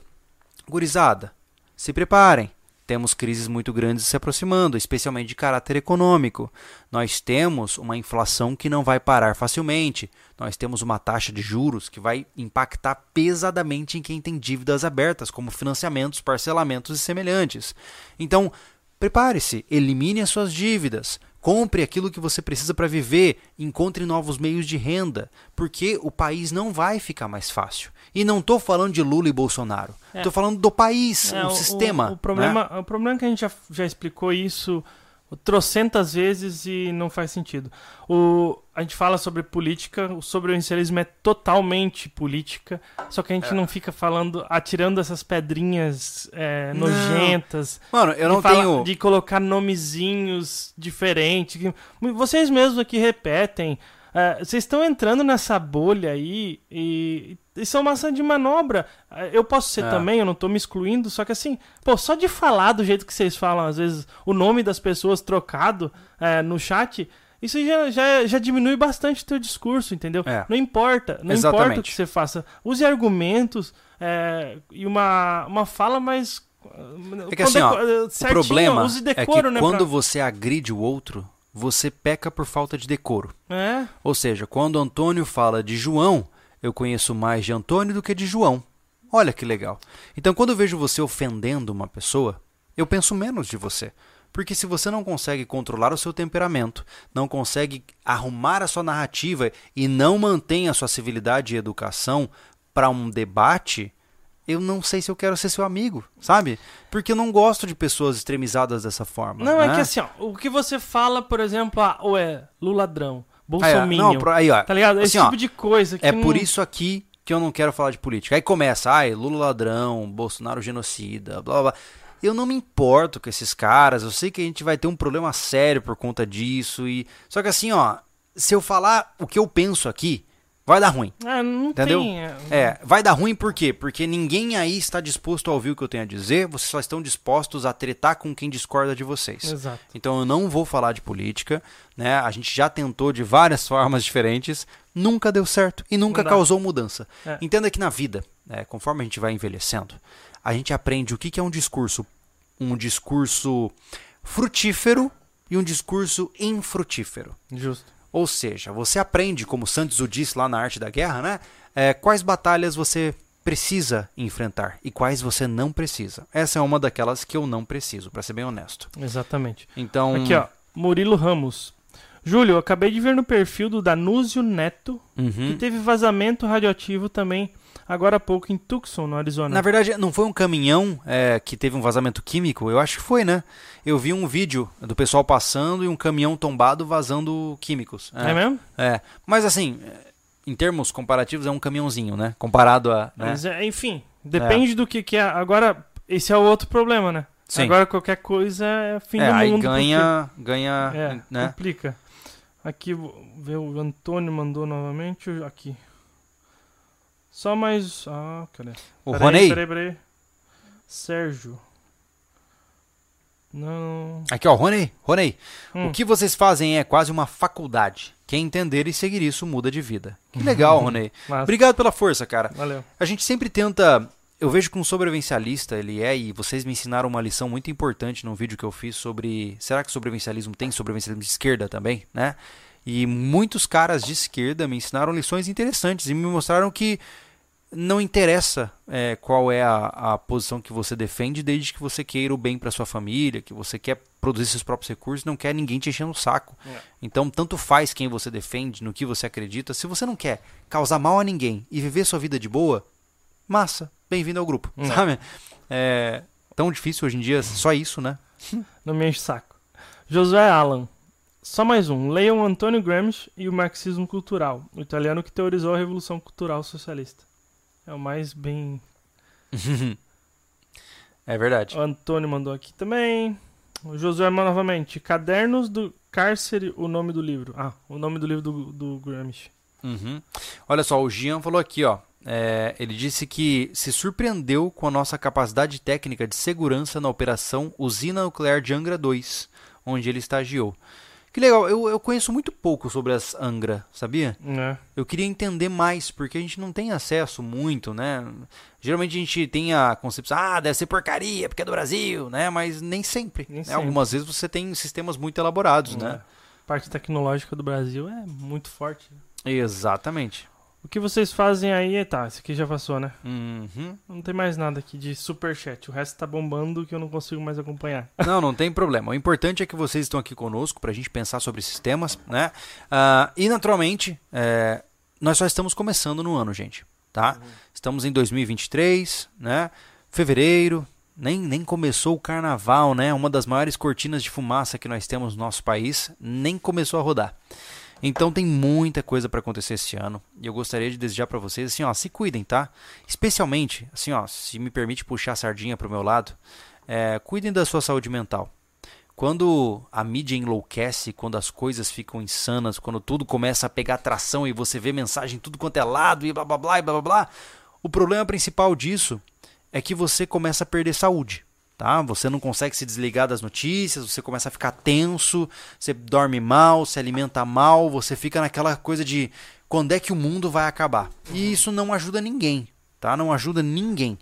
Gurizada, se preparem. Temos crises muito grandes se aproximando, especialmente de caráter econômico. Nós temos uma inflação que não vai parar facilmente. Nós temos uma taxa de juros que vai impactar pesadamente em quem tem dívidas abertas, como financiamentos, parcelamentos e semelhantes. Então, prepare-se, elimine as suas dívidas, compre aquilo que você precisa para viver, encontre novos meios de renda, porque o país não vai ficar mais fácil. E não estou falando de Lula e Bolsonaro. É. Estou falando do país, É, o, sistema. O, problema, né? o problema é que a gente já, já explicou isso trocentas vezes e não faz sentido. O, a gente fala sobre política, o sobrevivencialismo é totalmente política, só que a gente não fica falando, atirando essas pedrinhas é, nojentas. Mano, eu de não fala- tenho. De colocar nomezinhos diferentes. Vocês mesmos aqui repetem. é, vocês estão entrando nessa bolha aí e, e são massa de manobra. É, Eu posso ser É. também, eu não tô me excluindo, só que assim, pô, só de falar do jeito que vocês falam, às vezes, o nome das pessoas trocado é, no chat, isso já, já, já diminui bastante o teu discurso, entendeu? É. Não importa, não importa o Exatamente. que você faça. Use argumentos é, e uma, uma fala mais. É que assim, ó, o certinho, problema use é que decoro, né, quando pra- você agride o outro, você peca por falta de decoro. É, Ou seja, quando Antônio fala de João, eu conheço mais de Antônio do que de João. Olha que legal. Então, quando eu vejo você ofendendo uma pessoa, eu penso menos de você. Porque se você não consegue controlar o seu temperamento, não consegue arrumar a sua narrativa e não mantém a sua civilidade e educação para um debate, eu não sei se eu quero ser seu amigo, sabe? Porque eu não gosto de pessoas extremizadas dessa forma. Não, é né? que assim, ó, o que você fala, por exemplo, ah, ou é Luladrão, Aí, ó, não, aí, ó, tá ligado? Esse assim, ó, tipo de coisa que É não- por isso aqui que eu não quero falar de política. Aí começa, ai, Lula ladrão, Bolsonaro genocida, blá blá blá. Eu não me importo com esses caras, eu sei que a gente vai ter um problema sério por conta disso e só que assim, ó, se eu falar o que eu penso aqui, vai dar ruim. É, não Entendeu? tem. é, É, vai dar ruim por quê? Porque ninguém aí está disposto a ouvir o que eu tenho a dizer, vocês só estão dispostos a tretar com quem discorda de vocês. Exato. Então eu não vou falar de política, né? A gente já tentou de várias <laughs> formas diferentes, nunca deu certo e nunca causou mudança. É. Entenda que na vida, né, conforme a gente vai envelhecendo, a gente aprende o que, que é um discurso, um discurso frutífero e um discurso infrutífero. Justo. Ou seja, você aprende, como Santos o disse lá na Arte da Guerra, né? é, quais batalhas você precisa enfrentar e quais você não precisa. Essa é uma daquelas que eu não preciso, para ser bem honesto. Exatamente. Então, Aqui, ó. Murilo Ramos. Júlio, eu acabei de ver no perfil do Danúzio Neto uhum. que teve vazamento radioativo também agora há pouco em Tucson, no Arizona. Na verdade, não foi um caminhão é, que teve um vazamento químico? Eu acho que foi, né? Eu vi um vídeo do pessoal passando e um caminhão tombado vazando químicos. É mesmo? É. Mas assim, é, em termos comparativos, é um caminhãozinho, né? Comparado a. Né? Mas, é, enfim, depende do que, que é. Agora, esse é o outro problema, né? Sim. Agora qualquer coisa é fim É, do aí mundo. ganha. ganha porque- É, né? complica. Aqui, ver, o Antônio mandou novamente. Aqui. Só mais. Ah, cadê? O Peraí, Ronei. Peraí, peraí. Sérgio. Não. Aqui, ó, Ronei. Ronei. Hum. O que vocês fazem é quase uma faculdade. Quem entender e seguir isso muda de vida. Que legal, <laughs> Ronei. Mas, Obrigado pela força, cara. valeu. A gente sempre tenta. Eu vejo que um sobrevivencialista ele é, e vocês me ensinaram uma lição muito importante num vídeo que eu fiz sobre. Será que sobrevivencialismo tem sobrevivencialismo de esquerda também, né? E muitos caras de esquerda me ensinaram lições interessantes e me mostraram que não interessa é, qual é a, a posição que você defende, desde que você queira o bem para sua família, que você quer produzir seus próprios recursos, não quer ninguém te enchendo o saco. É. Então, tanto faz quem você defende, no que você acredita. Se você não quer causar mal a ninguém e viver sua vida de boa, massa, bem-vindo ao grupo, É. sabe? É tão difícil hoje em dia, só isso, né? Não me enche o saco. Josué Alan. Só mais um. Leiam Antônio Gramsci e o marxismo cultural, o italiano que teorizou a revolução cultural socialista. É o mais bem. <laughs> é verdade. O Antônio mandou aqui também. O Josué mandou novamente. Cadernos do Cárcere, o nome do livro. Ah, o nome do livro do, do Gramsci. Uhum. Olha só, o Gian falou aqui, ó. É, ele disse que se surpreendeu com a nossa capacidade técnica de segurança na operação Usina Nuclear de Angra 2, onde ele estagiou. Que legal, eu, eu conheço muito pouco sobre as Angra, sabia? É. Eu queria entender mais, porque a gente não tem acesso muito, né? Geralmente a gente tem a concepção, ah, deve ser porcaria, porque é do Brasil, né? Mas nem sempre. Nem né? sempre. Algumas vezes você tem sistemas muito elaborados, né? A parte tecnológica do Brasil é muito forte. Exatamente. O que vocês fazem aí, tá, esse aqui já passou, né? Uhum. Não tem mais nada aqui de superchat. O resto tá bombando que eu não consigo mais acompanhar. <laughs> Não, não tem problema. O importante é que vocês estão aqui conosco para a gente pensar sobre esses temas, né? Ah, e naturalmente, é, nós só estamos começando no ano, gente, tá? Estamos em 2023, né? Fevereiro, nem, nem começou o carnaval, né? Uma das maiores cortinas de fumaça que nós temos no nosso país, nem começou a rodar. Então tem muita coisa para acontecer esse ano e eu gostaria de desejar para vocês assim, ó, se cuidem, tá? Especialmente, assim, ó, se me permite puxar a sardinha pro meu lado, é, cuidem da sua saúde mental. Quando a mídia enlouquece, quando as coisas ficam insanas, quando tudo começa a pegar tração e você vê mensagem em tudo quanto é lado e blá blá blá e blá blá blá, o problema principal disso é que você começa a perder saúde. Tá? Você não consegue se desligar das notícias, você começa a ficar tenso, você dorme mal, se alimenta mal, você fica naquela coisa de quando é que o mundo vai acabar. E isso não ajuda ninguém, tá? Não ajuda ninguém.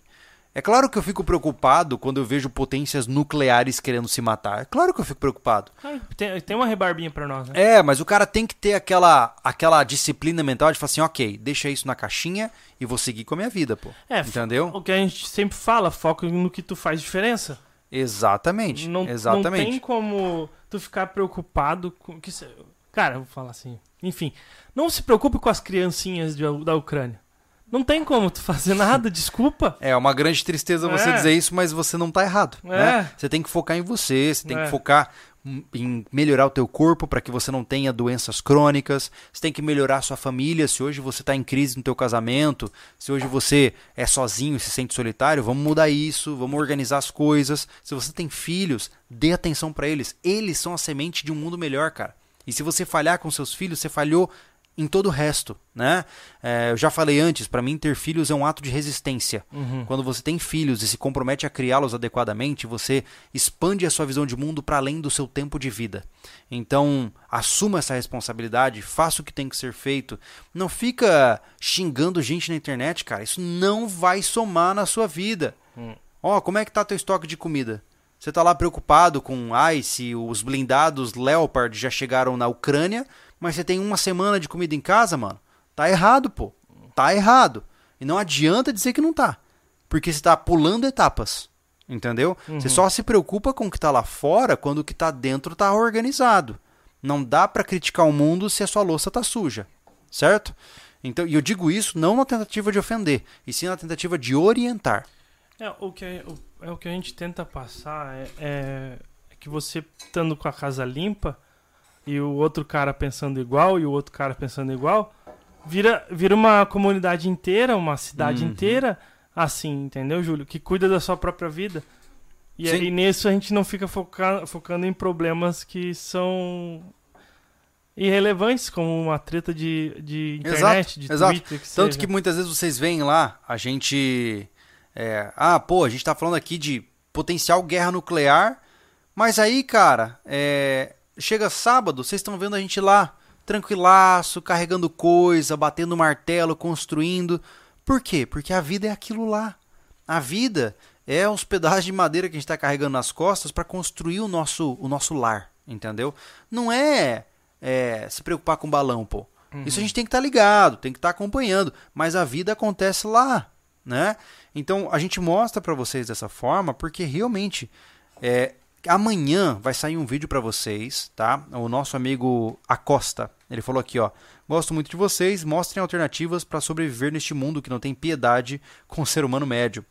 É claro que eu fico preocupado quando eu vejo potências nucleares querendo se matar. É claro que eu fico preocupado. Ah, Tem, tem uma rebarbinha pra nós, né? É, mas o cara tem que ter aquela, aquela disciplina mental de falar assim, ok, deixa isso na caixinha e vou seguir com a minha vida, pô. É, Entendeu? O que a gente sempre fala, foca no que tu faz diferença. Exatamente. Não, exatamente. não tem como tu ficar preocupado com. Que, cara, eu vou falar assim. Enfim, não se preocupe com as criancinhas de- da Ucrânia. Não tem como tu fazer nada, desculpa. É uma grande tristeza você É. dizer isso, mas você não tá errado. É. Né? Você tem que focar em você, você tem É. que focar em melhorar o teu corpo para que você não tenha doenças crônicas. Você tem que melhorar a sua família. Se hoje você está em crise no teu casamento, se hoje você é sozinho e se sente solitário, vamos mudar isso, vamos organizar as coisas. Se você tem filhos, dê atenção para eles. Eles são a semente de um mundo melhor, cara. E se você falhar com seus filhos, você falhou em todo o resto, né? É, eu já falei antes, para mim ter filhos é um ato de resistência. Uhum. Quando você tem filhos e se compromete a criá-los adequadamente, você expande a sua visão de mundo para além do seu tempo de vida. Então, assuma essa responsabilidade, faça o que tem que ser feito. Não fica xingando gente na internet, cara. Isso não vai somar na sua vida. Hum. Ó, como é que tá teu estoque de comida? Você tá lá preocupado com, ai, se os blindados Leopard já chegaram na Ucrânia, mas você tem uma semana de comida em casa, mano. Tá errado, pô. Tá errado. E não adianta dizer que não tá. Porque você tá pulando etapas. Entendeu? Você só se preocupa com o que tá lá fora quando o que tá dentro tá organizado. Não dá pra criticar o mundo se a sua louça tá suja. Certo? Então, e eu digo isso não na tentativa de ofender, e sim na tentativa de orientar. É, o que, o, é o que a gente tenta passar é, é, é que você estando com a casa limpa e o outro cara pensando igual e o outro cara pensando igual, vira, vira uma comunidade inteira, uma cidade Uhum. inteira assim, entendeu, Júlio? Que cuida da sua própria vida. E Sim. aí nisso a gente não fica foca, focando em problemas que são irrelevantes, como uma treta de, de internet, de exato. Twitter, que Tanto seja. que muitas vezes vocês veem lá, a gente. é, ah, pô, a gente tá falando aqui de potencial guerra nuclear, mas aí, cara, é, chega sábado, vocês estão vendo a gente lá, tranquilaço, carregando coisa, batendo martelo, construindo. Por quê? Porque a vida é aquilo lá. A vida é uns pedaços de madeira que a gente está carregando nas costas para construir o nosso, o nosso lar, entendeu? Não é, é, se preocupar com balão, pô. Isso a gente tem que estar ligado, tem que estar acompanhando, mas a vida acontece lá, né? Então a gente mostra para vocês dessa forma porque realmente é, amanhã vai sair um vídeo para vocês, tá? O nosso amigo Acosta, ele falou aqui, ó, gosto muito de vocês, mostrem alternativas para sobreviver neste mundo que não tem piedade com o ser humano médio.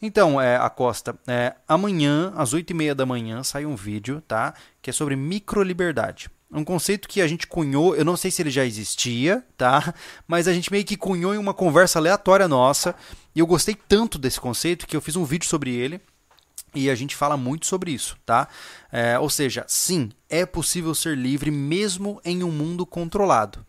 Então, é, Acosta, é, amanhã, às 8h30 da manhã, sai um vídeo, tá? Que é sobre microliberdade. Um conceito que a gente cunhou, eu não sei se ele já existia, tá? Mas a gente meio que cunhou em uma conversa aleatória nossa. E eu gostei tanto desse conceito que eu fiz um vídeo sobre ele. E a gente fala muito sobre isso, tá? É, ou seja, sim, é possível ser livre mesmo em um mundo controlado.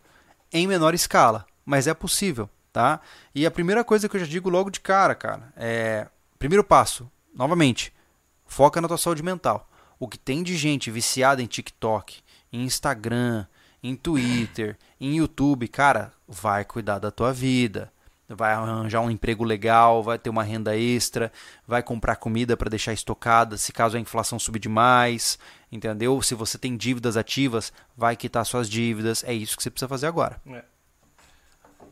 Em menor escala, mas é possível, tá? E a primeira coisa que eu já digo logo de cara, cara, é. Primeiro passo, novamente, foca na tua saúde mental. O que tem de gente viciada em TikTok, em Instagram, em Twitter, em YouTube, cara, vai cuidar da tua vida. Vai arranjar um emprego legal, vai ter uma renda extra, vai comprar comida para deixar estocada se caso a inflação subir demais, entendeu? Se você tem dívidas ativas, vai quitar suas dívidas. É isso que você precisa fazer agora.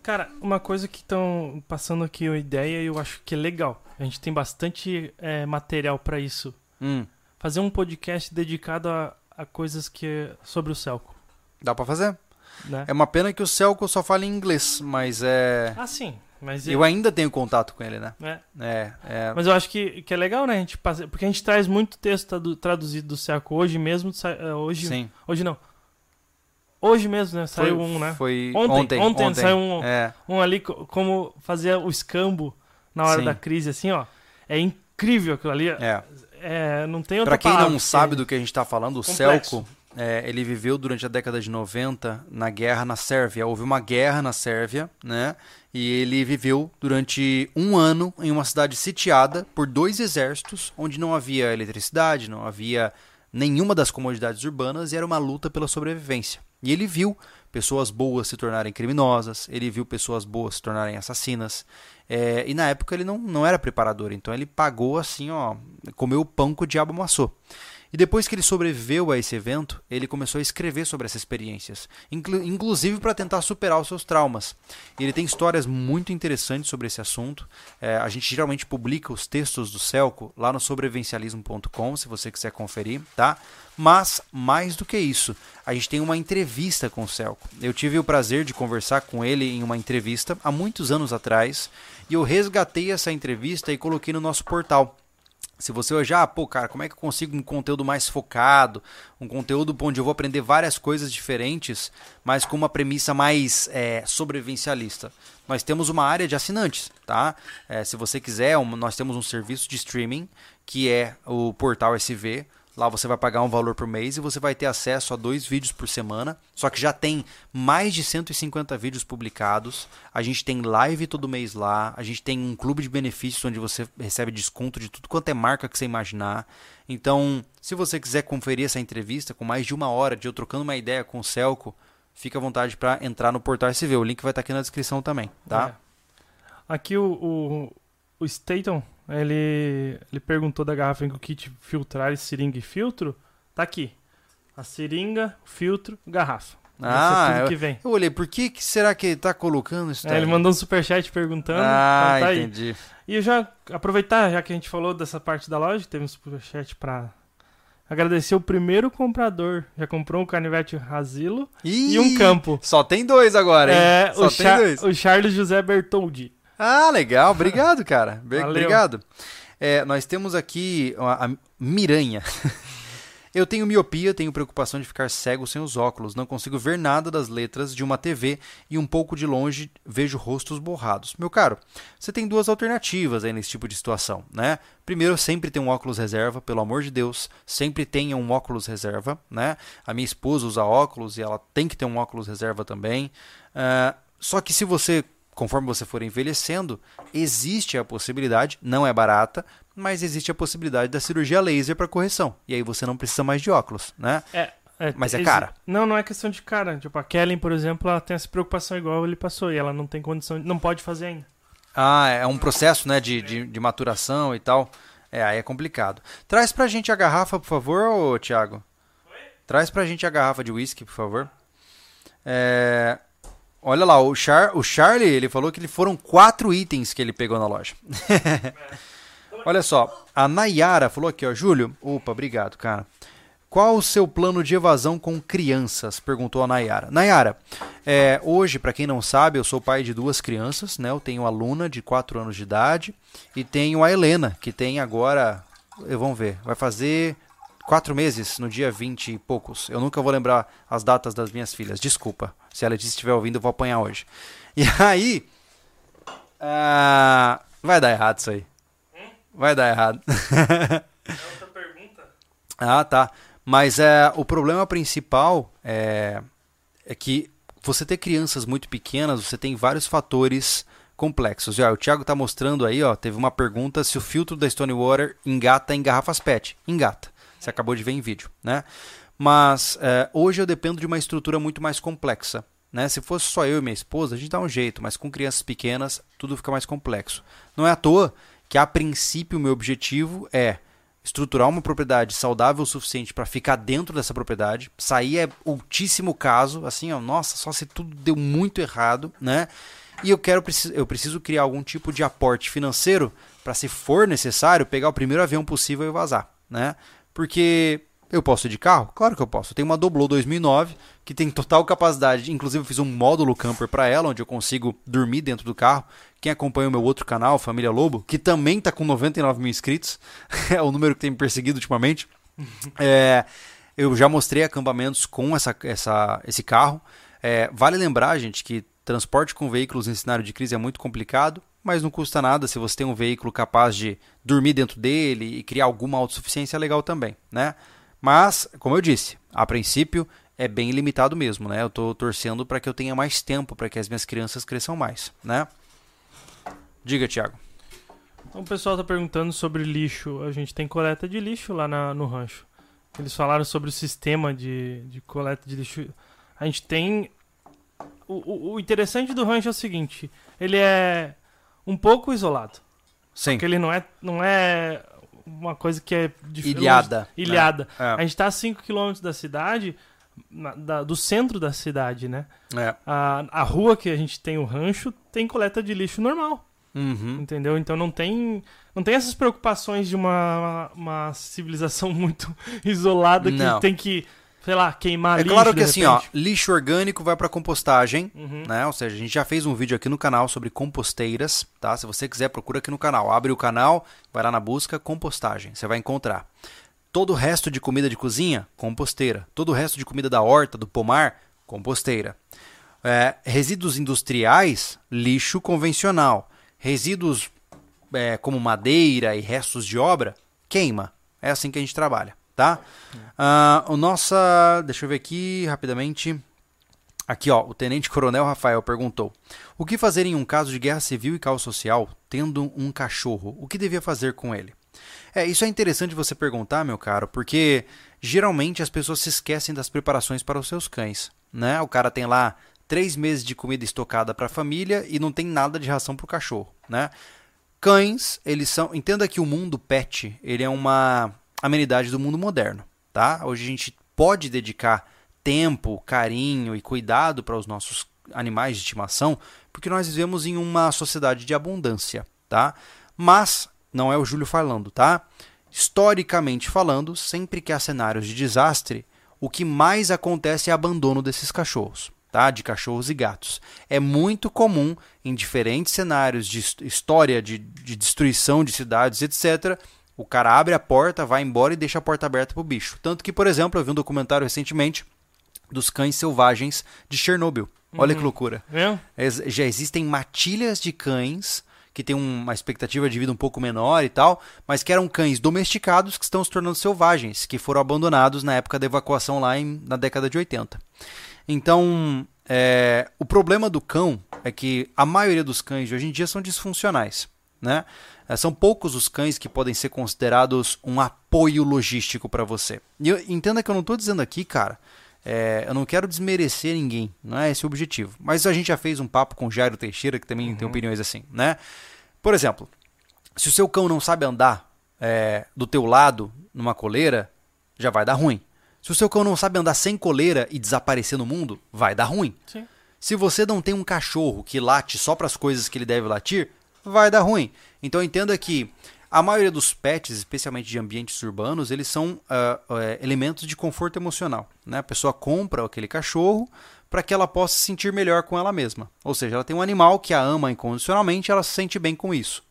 Cara, uma coisa que estão passando aqui a ideia e eu acho que é legal. A gente tem bastante é, material para isso. Hum, Fazer um podcast dedicado a, a coisas que sobre o Celco, dá para fazer. né? É uma pena que o Celco só fala em inglês, mas é. Ah, sim. Mas Eu ainda tenho contato com ele, né? é, É, é. Mas eu acho que, que é legal, né? A gente passa- porque a gente traz muito texto tradu- traduzido do Celco hoje mesmo. é, Hoje, Sim. hoje não. Hoje mesmo, né? Saiu Foi- um, né? Foi Ontem, ontem. ontem saiu um- É. Um ali co- como fazer o escambo na hora Sim. da crise, assim, ó. É incrível aquilo ali. É. É, não tem outra Pra quem palavra não sabe do que a gente tá falando, o. Celco, é, ele viveu durante a década de 90 na guerra na Sérvia. Houve uma guerra na Sérvia, né? E ele viveu durante um ano em uma cidade sitiada por dois exércitos, onde não havia eletricidade, não havia nenhuma das comodidades urbanas e era uma luta pela sobrevivência. E ele viu pessoas boas se tornarem criminosas, ele viu pessoas boas se tornarem assassinas. É, e na época ele não, não era preparador, então ele pagou assim, ó, comeu o pão que o diabo amassou. E depois que ele sobreviveu a esse evento, ele começou a escrever sobre essas experiências, inclu- inclusive para tentar superar os seus traumas. E ele tem histórias muito interessantes sobre esse assunto. É, a gente geralmente publica os textos do Celco lá no sobrevivencialismo.com, se você quiser conferir, tá? Mas, mais do que isso, a gente tem uma entrevista com o Celco. Eu tive o prazer de conversar com ele em uma entrevista há muitos anos atrás, e eu resgatei essa entrevista e coloquei no nosso portal. Se você olhar, ah, pô, cara, como é que eu consigo um conteúdo mais focado, um conteúdo onde eu vou aprender várias coisas diferentes, mas com uma premissa mais é, sobrevivencialista? Nós temos uma área de assinantes, tá? É, se você quiser, um- nós temos um serviço de streaming que é o Portal SV. Lá você vai pagar um valor por mês e você vai ter acesso a dois vídeos por semana. Só que já tem mais de 150 vídeos publicados. A gente tem live todo mês lá. A gente tem um clube de benefícios onde você recebe desconto de tudo quanto é marca que você imaginar. Então, se você quiser conferir essa entrevista com mais de uma hora de eu trocando uma ideia com o Celco, fica à vontade para entrar no Portal SV. O link vai estar aqui na descrição também, tá? É. Aqui o, o, o Staton, ele, ele perguntou da garrafa com kit filtrar, seringa e filtro. Tá aqui. A seringa, filtro, garrafa. Ah, eu, que vem. eu olhei, por que, que será que ele tá colocando isso É, ele mandou um superchat perguntando. Ah, então tá aí. entendi. E eu já aproveitar, já que a gente falou dessa parte da loja, teve um superchat pra agradecer o primeiro comprador. Já comprou um canivete Rasilo e um campo. Só tem dois agora, hein? É, Só o, tem dois. o Charles José Bertoldi. Ah, legal. Obrigado, cara. <laughs> Valeu. Obrigado. É, nós temos aqui a, a Miranha. <laughs> Eu tenho miopia, tenho preocupação de ficar cego sem os óculos. Não consigo ver nada das letras de uma TV e um pouco de longe vejo rostos borrados. Meu caro, você tem duas alternativas aí nesse tipo de situação, né? Primeiro, sempre tem um óculos reserva, pelo amor de Deus, sempre tenha um óculos reserva, né? A minha esposa usa óculos e ela tem que ter um óculos reserva também. Ah, só que se você conforme você for envelhecendo, existe a possibilidade, não é barata, mas existe a possibilidade da cirurgia laser para correção. E aí você não precisa mais de óculos, né? É, Mas é cara. Não, não é questão de cara. Tipo, a Kellen, por exemplo, ela tem essa preocupação igual ele passou e ela não tem condição, não pode fazer ainda. Ah, é um processo, né, de, de, de maturação e tal. É, aí é complicado. Traz pra gente a garrafa, por favor, ô Thiago. Traz pra gente a garrafa de whisky, por favor. É, Olha lá, o, Char, o Charlie, ele falou que foram quatro itens que ele pegou na loja. <laughs> Olha só, a Nayara falou aqui, ó, Júlio. Opa, obrigado, cara. Qual o seu plano de evasão com crianças? Perguntou a Nayara. Nayara, é, hoje, para quem não sabe, eu sou pai de duas crianças, né? Eu tenho a Luna, de 4 anos de idade, e tenho a Helena, que tem agora. Vamos ver, vai fazer quatro meses, no dia 20 e poucos. Eu nunca vou lembrar as datas das minhas filhas. Desculpa. Se ela estiver ouvindo, eu vou apanhar hoje. <laughs> E aí. ah, vai dar errado isso aí. Vai dar errado. outra pergunta? <laughs> Ah, tá. Mas é, o problema principal é, é que você ter crianças muito pequenas, você tem vários fatores complexos. Já, o Thiago está mostrando aí, ó, teve uma pergunta se o filtro da Stonewater engata em garrafas PET. Engata. Você acabou de ver em vídeo, né? Mas é, hoje eu dependo de uma estrutura muito mais complexa. Né? Se fosse só eu e minha esposa, a gente dá um jeito, mas com crianças pequenas tudo fica mais complexo. Não é à toa que, a princípio, o meu objetivo é estruturar uma propriedade saudável o suficiente para ficar dentro dessa propriedade. Sair é ultíssimo caso, assim, ó, nossa, só se tudo deu muito errado, né? E eu quero eu preciso criar algum tipo de aporte financeiro para, se for necessário, pegar o primeiro avião possível e vazar, né? Porque eu posso ir de carro? Claro que eu posso. Eu tenho uma Doblo 2009 que tem total capacidade. Inclusive, eu fiz um módulo camper para ela, onde eu consigo dormir dentro do carro. Quem acompanha o meu outro canal, Família Lobo, que também está com 99 mil inscritos, <laughs> é o número que tem me perseguido ultimamente. É, eu já mostrei acampamentos com essa, essa, esse carro. É, vale lembrar, gente, que transporte com veículos em cenário de crise é muito complicado, mas não custa nada se você tem um veículo capaz de dormir dentro dele e criar alguma autossuficiência é legal também, né? Mas, como eu disse, a princípio é bem limitado mesmo, né? Eu estou torcendo para que eu tenha mais tempo para que as minhas crianças cresçam mais, né? Diga, Thiago. Então, o pessoal tá perguntando sobre lixo. A gente tem coleta de lixo lá na- no rancho. Eles falaram sobre o sistema de, de coleta de lixo. A gente tem. O, o- o interessante do rancho é o seguinte: ele é um pouco isolado. Sim. Porque ele não é, não é uma coisa que é dif- Ilhada. né? ilhada. É. A gente tá a 5 km da cidade, na- da- do centro da cidade, né? É. A, a rua que a gente tem o rancho tem coleta de lixo normal. Uhum. Entendeu? Então não tem, não tem essas preocupações de uma, uma civilização <laughs> muito isolada que Não. tem que, sei lá, queimar É lixo. claro de que assim, ó, lixo orgânico vai para compostagem, Uhum. né? Ou seja, a gente já fez um vídeo aqui no canal sobre composteiras, tá? Se você quiser, procura aqui no canal. Abre o canal, vai lá na busca compostagem, você vai encontrar. Todo o resto de comida de cozinha, composteira. Todo o resto de comida da horta, do pomar, composteira. É, resíduos industriais, lixo convencional. Resíduos é, como madeira e restos de obra, queima. É assim que a gente trabalha, tá? Uh, o nossa, deixa eu ver aqui rapidamente. Aqui, ó, o Tenente Coronel Rafael perguntou: O que fazer em um caso de guerra civil e caos social tendo um cachorro? O que devia fazer com ele? É, isso é interessante você perguntar, meu caro, porque geralmente as pessoas se esquecem das preparações para os seus cães, né? O cara tem lá três meses de comida estocada para a família e não tem nada de ração para o cachorro, né? Cães, eles são. Entenda que o mundo pet, ele é uma amenidade do mundo moderno, tá? Hoje a gente pode dedicar tempo, carinho e cuidado para os nossos animais de estimação, porque nós vivemos em uma sociedade de abundância, tá? Mas não é o Júlio falando, tá? Historicamente falando, sempre que há cenários de desastre, o que mais acontece é abandono desses cachorros, tá? De cachorros e gatos. É muito comum em diferentes cenários de história de, de destruição de cidades, etc. O cara abre a porta, vai embora e deixa a porta aberta para o bicho. Tanto que, por exemplo, eu vi um documentário recentemente dos cães selvagens de Chernobyl. Olha uhum. que loucura. É? Já existem matilhas de cães que têm uma expectativa de vida um pouco menor e tal, mas que eram cães domesticados que estão se tornando selvagens, que foram abandonados na época da evacuação lá em, na década de 80. Então, é, o problema do cão é que a maioria dos cães de hoje em dia são disfuncionais. Né? É, são poucos os cães que podem ser considerados um apoio logístico para você. E eu, entenda que eu não estou dizendo aqui, cara, é, eu não quero desmerecer ninguém, não é esse o objetivo. Mas a gente já fez um papo com o Jairo Teixeira, que também uhum. tem opiniões assim, né? Por exemplo, se o seu cão não sabe andar é, do teu lado numa coleira, já vai dar ruim. Se o seu cão não sabe andar sem coleira e desaparecer no mundo, vai dar ruim. Sim. Se você não tem um cachorro que late só para as coisas que ele deve latir, vai dar ruim. Então entenda que a maioria dos pets, especialmente de ambientes urbanos, eles são uh, uh, elementos de conforto emocional. Né? A pessoa compra aquele cachorro para que ela possa se sentir melhor com ela mesma. Ou seja, ela tem um animal que a ama incondicionalmente ela se sente bem com isso.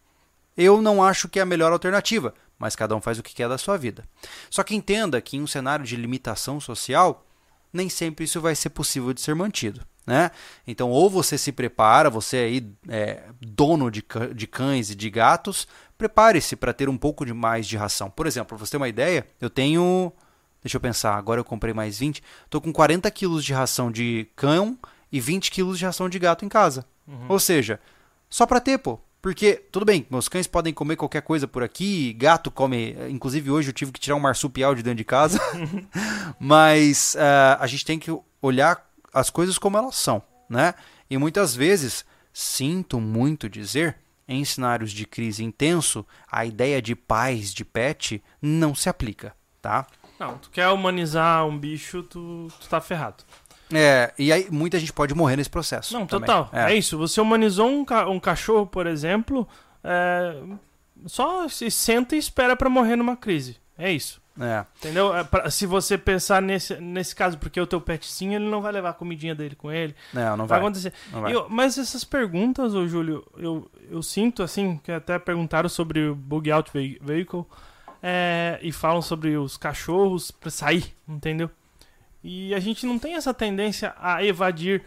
Eu não acho que é a melhor alternativa, mas cada um faz o que quer da sua vida. Só que entenda que em um cenário de limitação social, nem sempre isso vai ser possível de ser mantido. Né? Então, ou você se prepara, você aí é dono de, de cães e de gatos, prepare-se para ter um pouco de mais de ração. Por exemplo, para você ter uma ideia, eu tenho. Deixa eu pensar, agora eu comprei mais 20. Estou com 40 quilos de ração de cão e 20 quilos de ração de gato em casa. Uhum. Ou seja, só para ter, pô. Porque, tudo bem, meus cães podem comer qualquer coisa por aqui, gato come. Inclusive, hoje eu tive que tirar um marsupial de dentro de casa. <laughs> <laughs> Mas uh, a gente tem que olhar as coisas como elas são, né? E muitas vezes, sinto muito dizer, em cenários de crise intenso, a ideia de paz de pet não se aplica, tá? Não, tu quer humanizar um bicho, tu, tu tá ferrado. É, e aí muita gente pode morrer nesse processo. Não, também. total. É. é. isso. Você humanizou um, ca um cachorro, por exemplo, é, só se senta e espera para morrer numa crise. É isso. É. Entendeu? É se você pensar nesse, nesse caso, porque o teu petzinho, ele não vai levar a comidinha dele com ele. Não, não vai. vai acontecer. Não vai. Eu, mas essas perguntas, ô Júlio, eu, eu sinto assim, que até perguntaram sobre o Bug Out Vehicle é, e falam sobre os cachorros pra sair, entendeu? E a gente não tem essa tendência a evadir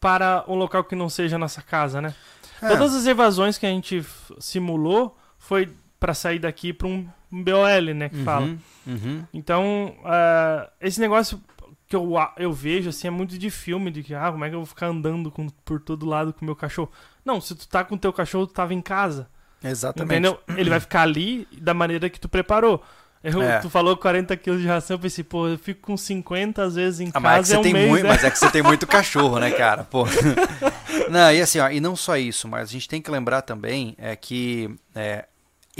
para um local que não seja nossa casa, né? É. Todas as evasões que a gente simulou foi para sair daqui para um BOL, né, que uhum, fala. Uhum. Então, uh, esse negócio que eu, eu vejo, assim, é muito de filme, de que, ah, como é que eu vou ficar andando com, por todo lado com o meu cachorro? Não, se tu tá com o teu cachorro, tu tava em casa. Exatamente. Entendeu? Ele vai ficar ali da maneira que tu preparou. Eu, é. Tu falou 40 quilos de ração, eu pensei, pô, eu fico com 50 às vezes em ah, casa. Mas é, que você é um tem mês, muito, né? mas é que você tem muito cachorro, né, cara? Pô. <laughs> Não, e assim, ó, e não só isso, mas a gente tem que lembrar também é que é,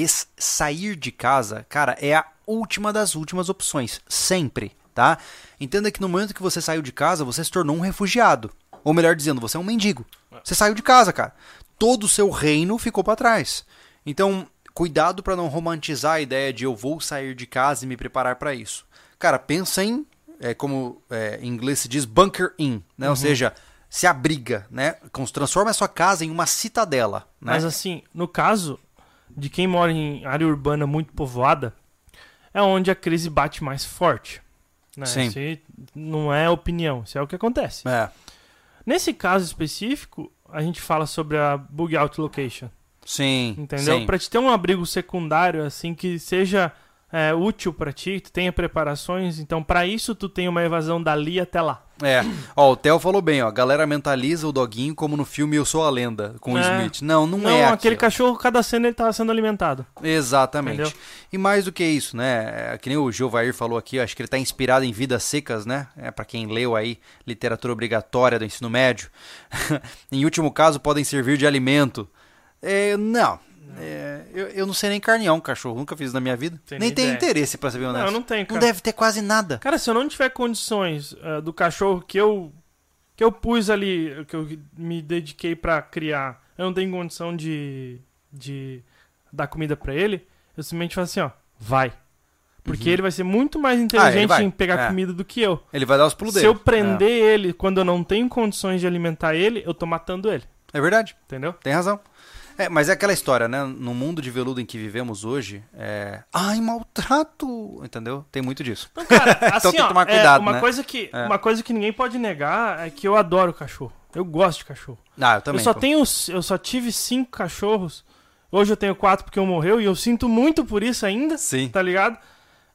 sair de casa, cara, é a última das últimas opções. Sempre, tá? Entenda que no momento que você saiu de casa, você se tornou um refugiado. Ou melhor dizendo, você é um mendigo. Você saiu de casa, cara. Todo o seu reino ficou para trás. Então, cuidado para não romantizar a ideia de eu vou sair de casa e me preparar para isso. Cara, pensa em, é, como é, em inglês se diz, bunker in, né? Uhum. Ou seja, se abriga, né? Transforma a sua casa em uma citadela. Né? Mas assim, no caso, de quem mora em área urbana muito povoada, é onde a crise bate mais forte. Né? Sim. Isso não é opinião, isso é o que acontece. É. Nesse caso específico, a gente fala sobre a bug out location. Sim. Entendeu? Para te ter um abrigo secundário assim que seja é, útil pra ti, tu tenha preparações, então pra isso tu tem uma evasão dali até lá. É, ó, o Theo falou bem, ó. A galera mentaliza o doguinho como no filme Eu Sou a Lenda, com o É. Smith. Não, não, Não, é aquele aquilo. cachorro, cada cena ele tava sendo alimentado. Exatamente. Entendeu? E mais do que isso, né? É, Que nem o Gilvair falou aqui, acho que ele tá inspirado em Vidas Secas, né? É, para quem leu aí literatura obrigatória do ensino médio. <laughs> em último caso, podem servir de alimento. É, não. É, eu, eu não sei nem carnear um cachorro, nunca fiz na minha vida. Tem nem tenho ideia. interesse, pra ser bem honesto. Não, não tem, Não cara. deve ter quase nada. Cara, se eu não tiver condições ah, do cachorro que eu que eu pus ali, que eu me dediquei pra criar, eu não tenho condição de de dar comida pra ele, eu simplesmente falo assim, ó, vai. Porque ele vai ser muito mais inteligente Uhum. Ah, em pegar É. comida do que eu. Ele vai dar os pulos Se eu prender ele quando eu não tenho condições de alimentar ele, eu tô matando ele, É, é verdade. entendeu? Tem razão. É, mas é aquela história, né? No mundo de veludo em que vivemos hoje, é. Ai, maltrato! Entendeu? Tem muito disso. Então, cara, <laughs> assim, tem que tomar é, cuidado, uma né? coisa que É. uma coisa que ninguém pode negar é que eu adoro cachorro. Eu gosto de cachorro. Ah, eu também. eu só pô. tenho, eu só tive cinco cachorros. Hoje eu tenho quatro porque um morreu e eu sinto muito por isso ainda, Sim. tá ligado?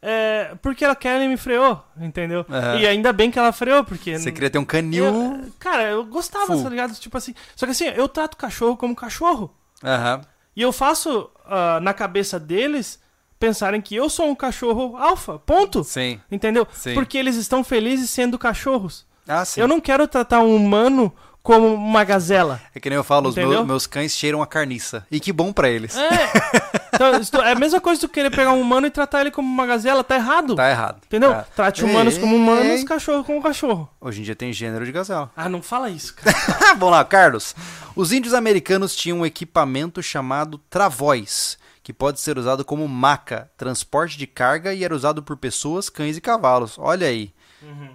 É, porque a Kelly me freou, entendeu? Aham. E ainda bem que ela freou, porque Você queria ter um canil. eu- cara, eu gostava, Full. tá ligado? Tipo assim, só que assim, eu trato cachorro como cachorro. Aham. E eu faço ah, na cabeça deles pensarem que eu sou um cachorro alfa, ponto. Sim. Entendeu? Sim. Porque eles estão felizes sendo cachorros. Ah, sim. Eu não quero tratar um humano como uma gazela. É que nem eu falo, os Entendeu? meus, meus cães cheiram a carniça. E que bom pra eles. É. Então, <laughs> é a mesma coisa tu querer pegar um humano e tratar ele como uma gazela, tá errado. Tá errado. Entendeu? Tá. Trate humanos como humanos, Ei. cachorro como cachorro. Hoje em dia tem gênero de gazela. Ah, não fala isso, <laughs> cara. Vamos lá, Carlos. Os índios americanos tinham um equipamento chamado travóis, que pode ser usado como maca, transporte de carga e era usado por pessoas, cães e cavalos. Olha aí.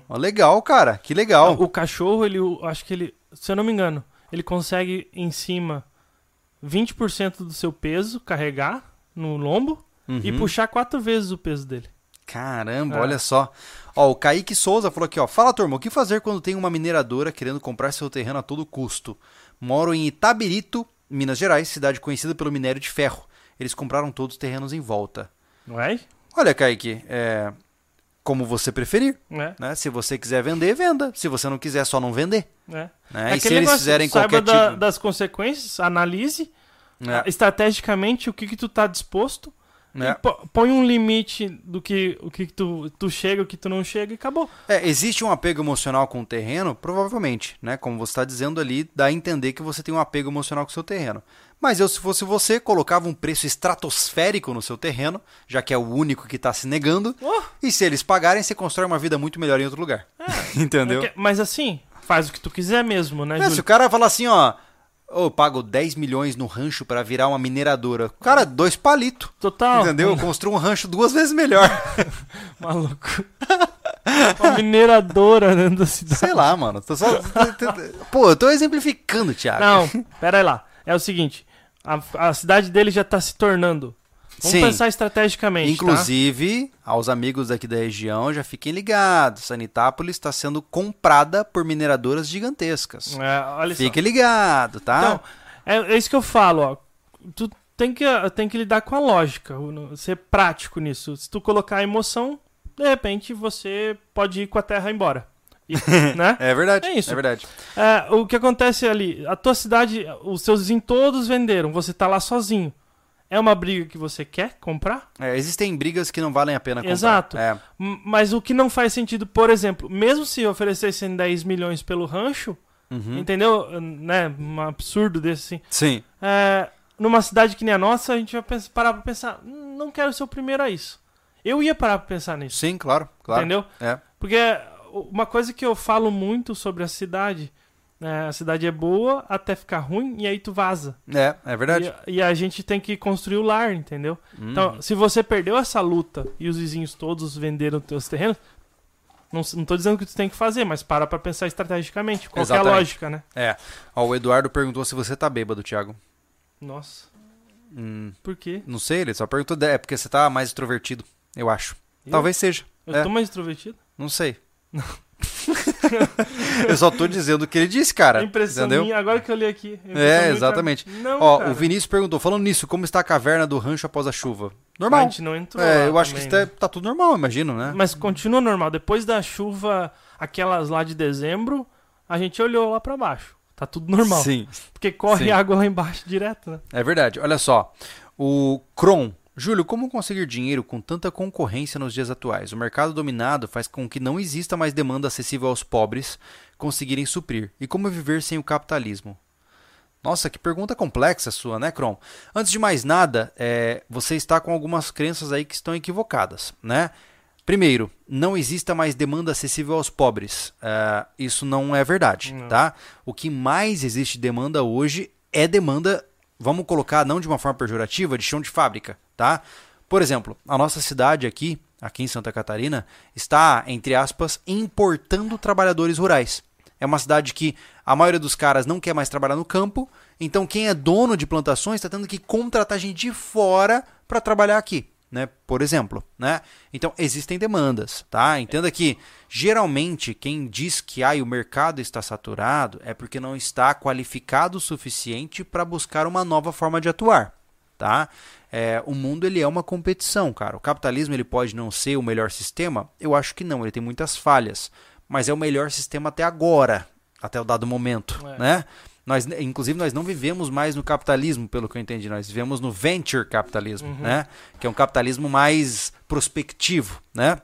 Ó, Legal, cara. Que legal. O cachorro, ele, acho que ele, se eu não me engano, ele consegue em cima 20% do seu peso carregar no lombo e Uhum. puxar quatro vezes o peso dele. Caramba, É. olha só. Ó, o Kaique Souza falou aqui, ó. Fala, turma, o que fazer quando tem uma mineradora querendo comprar seu terreno a todo custo? Moro em Itabirito, Minas Gerais, cidade conhecida pelo minério de ferro. Eles compraram todos os terrenos em volta. Não é? Olha, Kaique, é como você preferir, É, né? Se você quiser vender, venda. Se você não quiser, só não vender. é. Né? É e se eles fizerem qualquer da- tipo... das consequências, analise É, estrategicamente o que que tu tá disposto né? põe um limite do que o que tu, tu chega, o que tu não chega e acabou. É, existe um apego emocional com o terreno? Provavelmente, né? Como você está dizendo ali, dá a entender que você tem um apego emocional com o seu terreno. Mas eu, se fosse você, colocava um preço estratosférico no seu terreno, já que é o único que está se negando. Oh, E se eles pagarem, você constrói uma vida muito melhor em outro lugar. <laughs> Entendeu? é mas assim, faz o que tu quiser mesmo, né, É, se o cara falar assim, ó, "Ô, eu pago 10 milhões no rancho para virar uma mineradora. Cara, dois palitos. Total. Entendeu? Eu construo um rancho duas vezes melhor. <laughs> Maluco. Uma mineradora dentro da cidade. Sei lá, mano. Tô só... Pô, eu tô exemplificando, Thiago. Não, pera aí lá. É o seguinte, a, a cidade dele já tá se tornando. Vamos Sim. pensar estrategicamente, tá? Inclusive, aos amigos daqui da região, já fiquem ligados. Sanitápolis está sendo comprada por mineradoras gigantescas. tá? É, olha só. Fique ligado, tá? Então, é, é isso que eu falo, ó. Tu tem que, tem que lidar com a lógica, ser prático nisso. Se tu colocar a emoção, de repente você pode ir com a terra embora. E- <laughs> né? é verdade. É isso. É verdade. É, o que acontece ali, a tua cidade, os seus vizinhos todos venderam, você tá lá sozinho. É uma briga que você quer comprar? É, existem brigas que não valem a pena comprar. Exato. É. Mas o que não faz sentido, por exemplo, mesmo se oferecessem 10 milhões pelo rancho, Uhum. entendeu? Né? Um absurdo desse assim. Sim. É, numa cidade que nem a nossa, a gente vai pens- parar pra pensar, "Hum, não quero ser o primeiro a isso. Eu ia parar pra pensar nisso, Sim, claro. claro. entendeu? É. Porque uma coisa que eu falo muito sobre a cidade, né, a cidade é boa até ficar ruim e aí tu vaza. É, é verdade. E, e a gente tem que construir o lar, entendeu? Uhum. Então, se você perdeu essa luta e os vizinhos todos venderam teus terrenos, não, não tô dizendo que tu tem que fazer, mas para pra pensar estrategicamente. Qual que é a lógica, né? É. Ó, o Eduardo perguntou se você tá bêbado, Thiago. Nossa, Hum, por quê? não sei, ele só perguntou. É porque você tá mais extrovertido, eu acho. Eu? Talvez seja. Eu É. tô mais extrovertido? Não sei. <laughs> eu só tô dizendo o que ele disse, cara. impressão entendeu? minha, agora que eu li aqui. É, exatamente. cara, Não, Ó, cara. o Vinícius perguntou, falando nisso, como está a caverna do rancho após a chuva? Normal. A gente não entrou. É, eu acho também, que isso né? tá, tudo normal, imagino, né? Mas continua normal. Depois da chuva, aquelas lá de dezembro, a gente olhou lá pra baixo. Tá tudo normal. Sim, Porque corre Sim. água lá embaixo direto, né? é verdade. Olha só, o Kron. Júlio, como conseguir dinheiro com tanta concorrência nos dias atuais? O mercado dominado faz com que não exista mais demanda acessível aos pobres conseguirem suprir. E como viver sem o capitalismo? Nossa, que pergunta complexa sua, né, Kron? Antes de mais nada, é, você está com algumas crenças aí que estão equivocadas, né? Primeiro, não exista mais demanda acessível aos pobres. É, isso não é verdade, Não. tá? O que mais existe demanda hoje é demanda, vamos colocar não de uma forma pejorativa, de chão de fábrica, tá? Por exemplo, a nossa cidade aqui, aqui em Santa Catarina, está, entre aspas, importando trabalhadores rurais. É uma cidade que a maioria dos caras não quer mais trabalhar no campo, então quem é dono de plantações está tendo que contratar gente de fora para trabalhar aqui, né? Por exemplo, né? Então existem demandas, tá? Entenda que geralmente quem diz que ah, o mercado está saturado é porque não está qualificado o suficiente para buscar uma nova forma de atuar, tá? É, o mundo ele é uma competição, cara. O capitalismo ele pode não ser o melhor sistema? Eu acho que não. Ele tem muitas falhas, mas é o melhor sistema até agora, até o dado momento, É. né? Nós, inclusive, nós não vivemos mais no capitalismo, pelo que eu entendi. Nós vivemos no venture capitalismo, né? Que é um capitalismo mais prospectivo, né?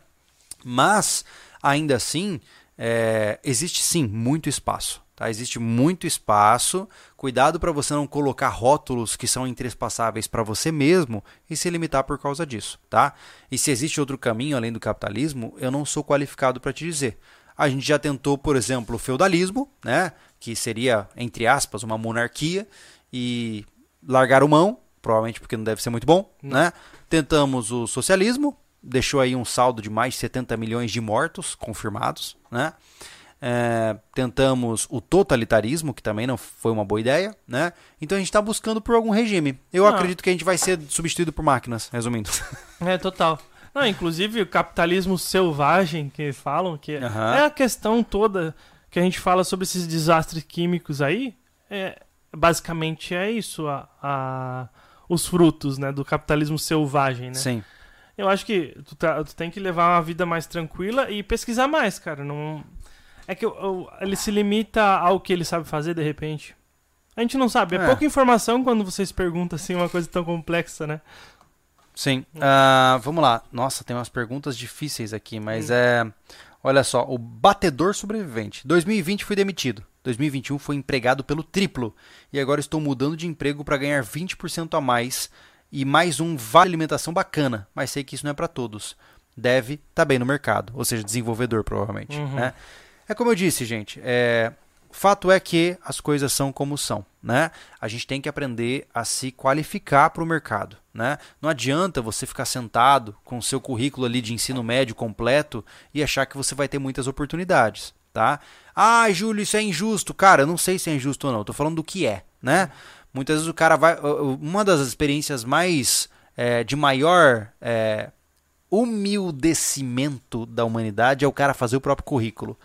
Mas, ainda assim, é, existe sim muito espaço. Tá? Existe muito espaço. Cuidado para você não colocar rótulos que são intrespassáveis para você mesmo e se limitar por causa disso. Tá? E se existe outro caminho além do capitalismo, eu não sou qualificado para te dizer. A gente já tentou, por exemplo, o feudalismo, né? que seria, entre aspas, uma monarquia, e largaram mão, provavelmente porque não deve ser muito bom. Né? Tentamos o socialismo, deixou aí um saldo de mais de 70 milhões de mortos confirmados. Né? É, tentamos o totalitarismo, que também não foi uma boa ideia. Né? Então a gente está buscando por algum regime. Eu acredito que a gente vai ser substituído por máquinas, resumindo. É, total. Não, inclusive o capitalismo selvagem que falam, que é- Aham. é a questão toda que a gente fala sobre esses desastres químicos aí, é, basicamente é isso, a, a- os frutos né, do capitalismo selvagem, né? Sim. Eu acho que tu, tá- tu tem que levar uma vida mais tranquila e pesquisar mais, cara. Não... É que ele se limita ao que ele sabe fazer de repente. A gente não sabe. É, É. pouca informação quando vocês perguntam assim uma coisa tão complexa, né? Sim. Ah, vamos lá. Nossa, tem umas perguntas difíceis aqui, mas é. Olha só, o batedor sobrevivente. 2020 fui demitido. 2021 foi empregado pelo triplo. E agora estou mudando de emprego para ganhar 20% a mais e mais um vale alimentação bacana. Mas sei que isso não é para todos. Deve tá bem no mercado, ou seja, desenvolvedor provavelmente. Uhum. Né? É como eu disse, gente. É, fato é que as coisas são como são, né? A gente tem que aprender a se qualificar para o mercado, né? Não adianta você ficar sentado com o seu currículo ali de ensino médio completo e achar que você vai ter muitas oportunidades, tá? Ah, Júlio, isso é injusto. Cara, eu não sei se é injusto ou não. Tô falando do que é, né? Muitas vezes o cara vai... Uma das experiências mais... é, de maior... é, humildecimento da humanidade é o cara fazer o próprio currículo.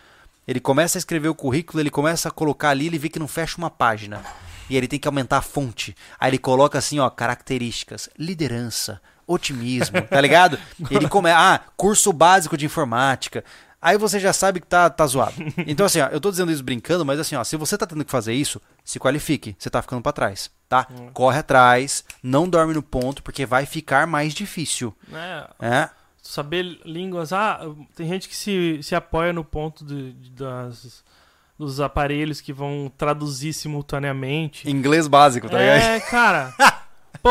Ele começa a escrever o currículo, ele começa a colocar ali, ele vê que não fecha uma página. E ele tem que aumentar a fonte. Aí ele coloca assim, ó, características, liderança, otimismo, tá ligado? Ele <laughs> come, ah, curso básico de informática. Aí você já sabe que tá, tá zoado. Então assim, ó, eu tô dizendo isso brincando, mas assim, ó, se você tá tendo que fazer isso, se qualifique, você tá ficando pra trás, tá? Corre atrás, não dorme no ponto, porque vai ficar mais difícil. É, É, saber línguas. Ah, tem gente que se, se apoia no ponto de, de- das, dos aparelhos que vão traduzir simultaneamente. inglês básico, tá ligado? É, cara. <laughs> pô,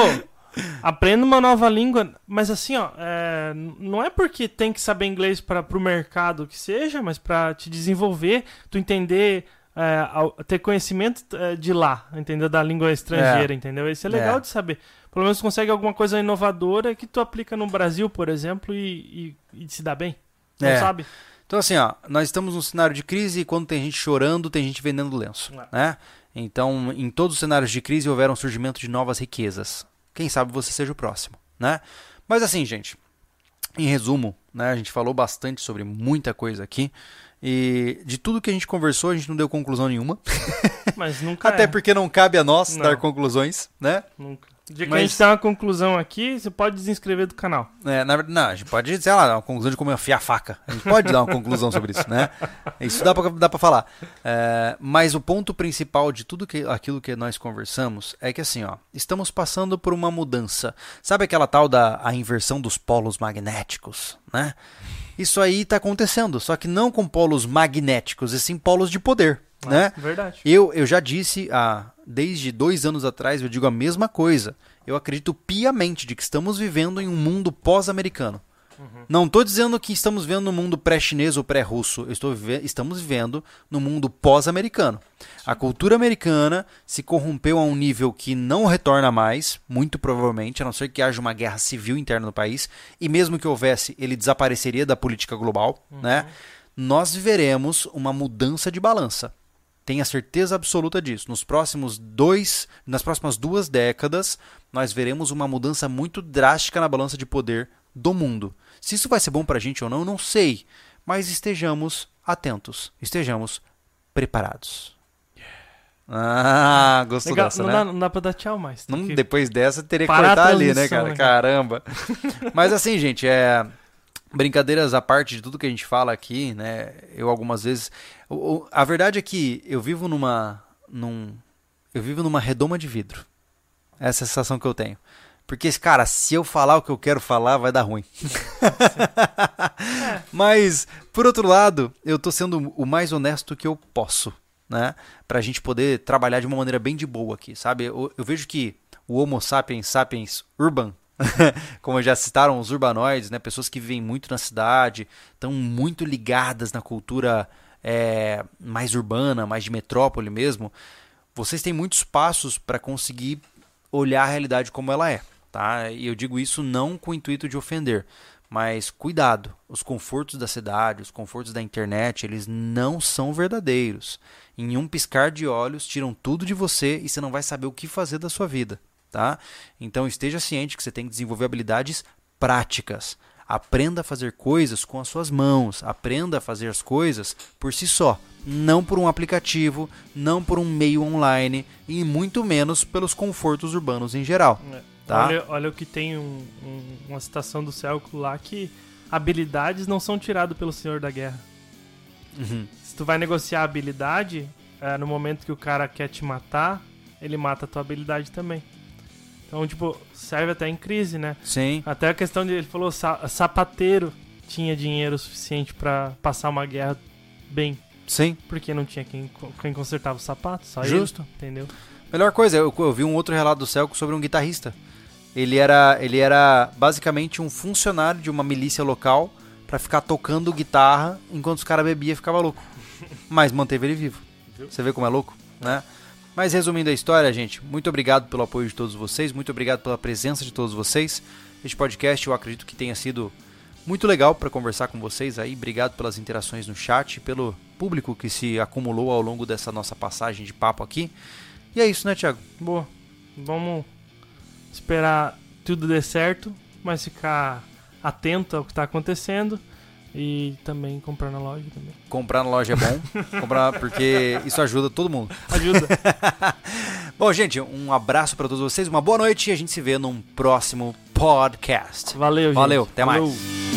aprenda uma nova língua. Mas assim, ó, é, não é porque tem que saber inglês para pro mercado que seja, mas para te desenvolver, tu entender. é, ter conhecimento é, de lá, entendeu? Da língua estrangeira, entendeu? Isso é legal É. de saber. Pelo menos consegue alguma coisa inovadora que tu aplica no Brasil, por exemplo, e, e, e se dá bem. Não É. sabe? Então, assim, ó, nós estamos num cenário de crise e quando tem gente chorando, tem gente vendendo lenço, É. né? Então, em todos os cenários de crise houveram surgimento de novas riquezas. Quem sabe você seja o próximo, né? Mas assim, gente, em resumo, né, a gente falou bastante sobre muita coisa aqui e de tudo que a gente conversou, a gente não deu conclusão nenhuma, Mas <laughs> nunca até é. porque não cabe a nós Não. dar conclusões, né? Nunca. Dia que Mas- a gente dá uma conclusão aqui, você pode desinscrever do canal. É, na verdade, não, a gente pode, sei lá, dar uma conclusão de como afiar a faca. A gente pode dar uma conclusão sobre isso, né? Isso dá pra, dá pra falar. É, mas o ponto principal de tudo que, aquilo que nós conversamos é que assim, ó, estamos passando por uma mudança. Sabe aquela tal da a inversão dos polos magnéticos, né? Isso aí tá acontecendo, só que não com polos magnéticos, e sim polos de poder, né? Verdade. Eu, eu já disse há, desde dois anos atrás, eu digo a mesma coisa. Eu acredito piamente de que estamos vivendo em um mundo pós-americano. Não estou dizendo que estamos vivendo no mundo pré-chinês ou pré-russo. Estamos vivendo no mundo pós-americano. A cultura americana se corrompeu a um nível que não retorna mais, muito provavelmente, a não ser que haja uma guerra civil interna no país. E mesmo que houvesse, ele desapareceria da política global. Né? Nós viveremos uma mudança de balança. Tenha certeza absoluta disso. Nos próximos dois, nas próximas duas décadas, nós veremos uma mudança muito drástica na balança de poder do mundo. Se isso vai ser bom pra gente ou não, não sei. Mas estejamos atentos, estejamos preparados. Ah, gostou Legal, dessa, não, né? dá, não dá pra dar tchau mais. Não, depois dessa teria que a cortar ali, né, cara? né, cara? Caramba. <laughs> Mas assim, gente, é brincadeiras à parte de tudo que a gente fala aqui, né? Eu algumas vezes, a verdade é que eu vivo numa num eu vivo numa redoma de vidro. Essa é a sensação que eu tenho. Porque, cara, se eu falar o que eu quero falar, vai dar ruim. <laughs> Mas, por outro lado, eu tô sendo o mais honesto que eu posso, né? Pra gente poder trabalhar de uma maneira bem de boa aqui, sabe? Eu, eu vejo que o Homo sapiens sapiens urban, <laughs> como já citaram os urbanoides, né? Pessoas que vivem muito na cidade, estão muito ligadas na cultura é, mais urbana, mais de metrópole mesmo. Vocês têm muitos passos para conseguir olhar a realidade como ela é, tá? E eu digo isso não com o intuito de ofender, mas cuidado, os confortos da cidade, os confortos da internet, eles não são verdadeiros. Em um piscar de olhos, tiram tudo de você e você não vai saber o que fazer da sua vida, tá? Então esteja ciente que você tem que desenvolver habilidades práticas. Aprenda a fazer coisas com as suas mãos, aprenda a fazer as coisas por si só, não por um aplicativo, não por um meio online e muito menos pelos confortos urbanos em geral. É. Tá. Olha, olha o que tem um- um- uma citação do Célculo lá que habilidades não são tiradas pelo Senhor da Guerra. Se tu vai negociar a habilidade, é, no momento que o cara quer te matar, ele mata a tua habilidade também. Então, tipo, serve até em crise, né? Sim, Até a questão de ele falou, sa- sapateiro tinha dinheiro suficiente pra passar uma guerra bem, sim. porque não tinha quem, quem consertava o sapato, só Justo. ele, entendeu? Melhor coisa, eu, eu vi um outro relato do Celco sobre um guitarrista. Ele era, ele era basicamente um funcionário de uma milícia local pra ficar tocando guitarra enquanto os caras bebiam e ficava louco. <laughs> Mas manteve ele vivo. Você vê como é louco, né? Mas resumindo a história, gente, muito obrigado pelo apoio de todos vocês, muito obrigado pela presença de todos vocês. Este podcast eu acredito que tenha sido muito legal para conversar com vocês aí. Obrigado pelas interações no chat, pelo público que se acumulou ao longo dessa nossa passagem de papo aqui. E é isso, né, Thiago? Boa. Vamos esperar tudo dê certo, mas ficar atento ao que tá acontecendo e também comprar na loja também. Comprar na loja é bom, <laughs> comprar porque isso ajuda todo mundo. Ajuda. <laughs> Bom, gente, um abraço para todos vocês, uma boa noite e a gente se vê num próximo podcast. Valeu, gente. Valeu, até mais.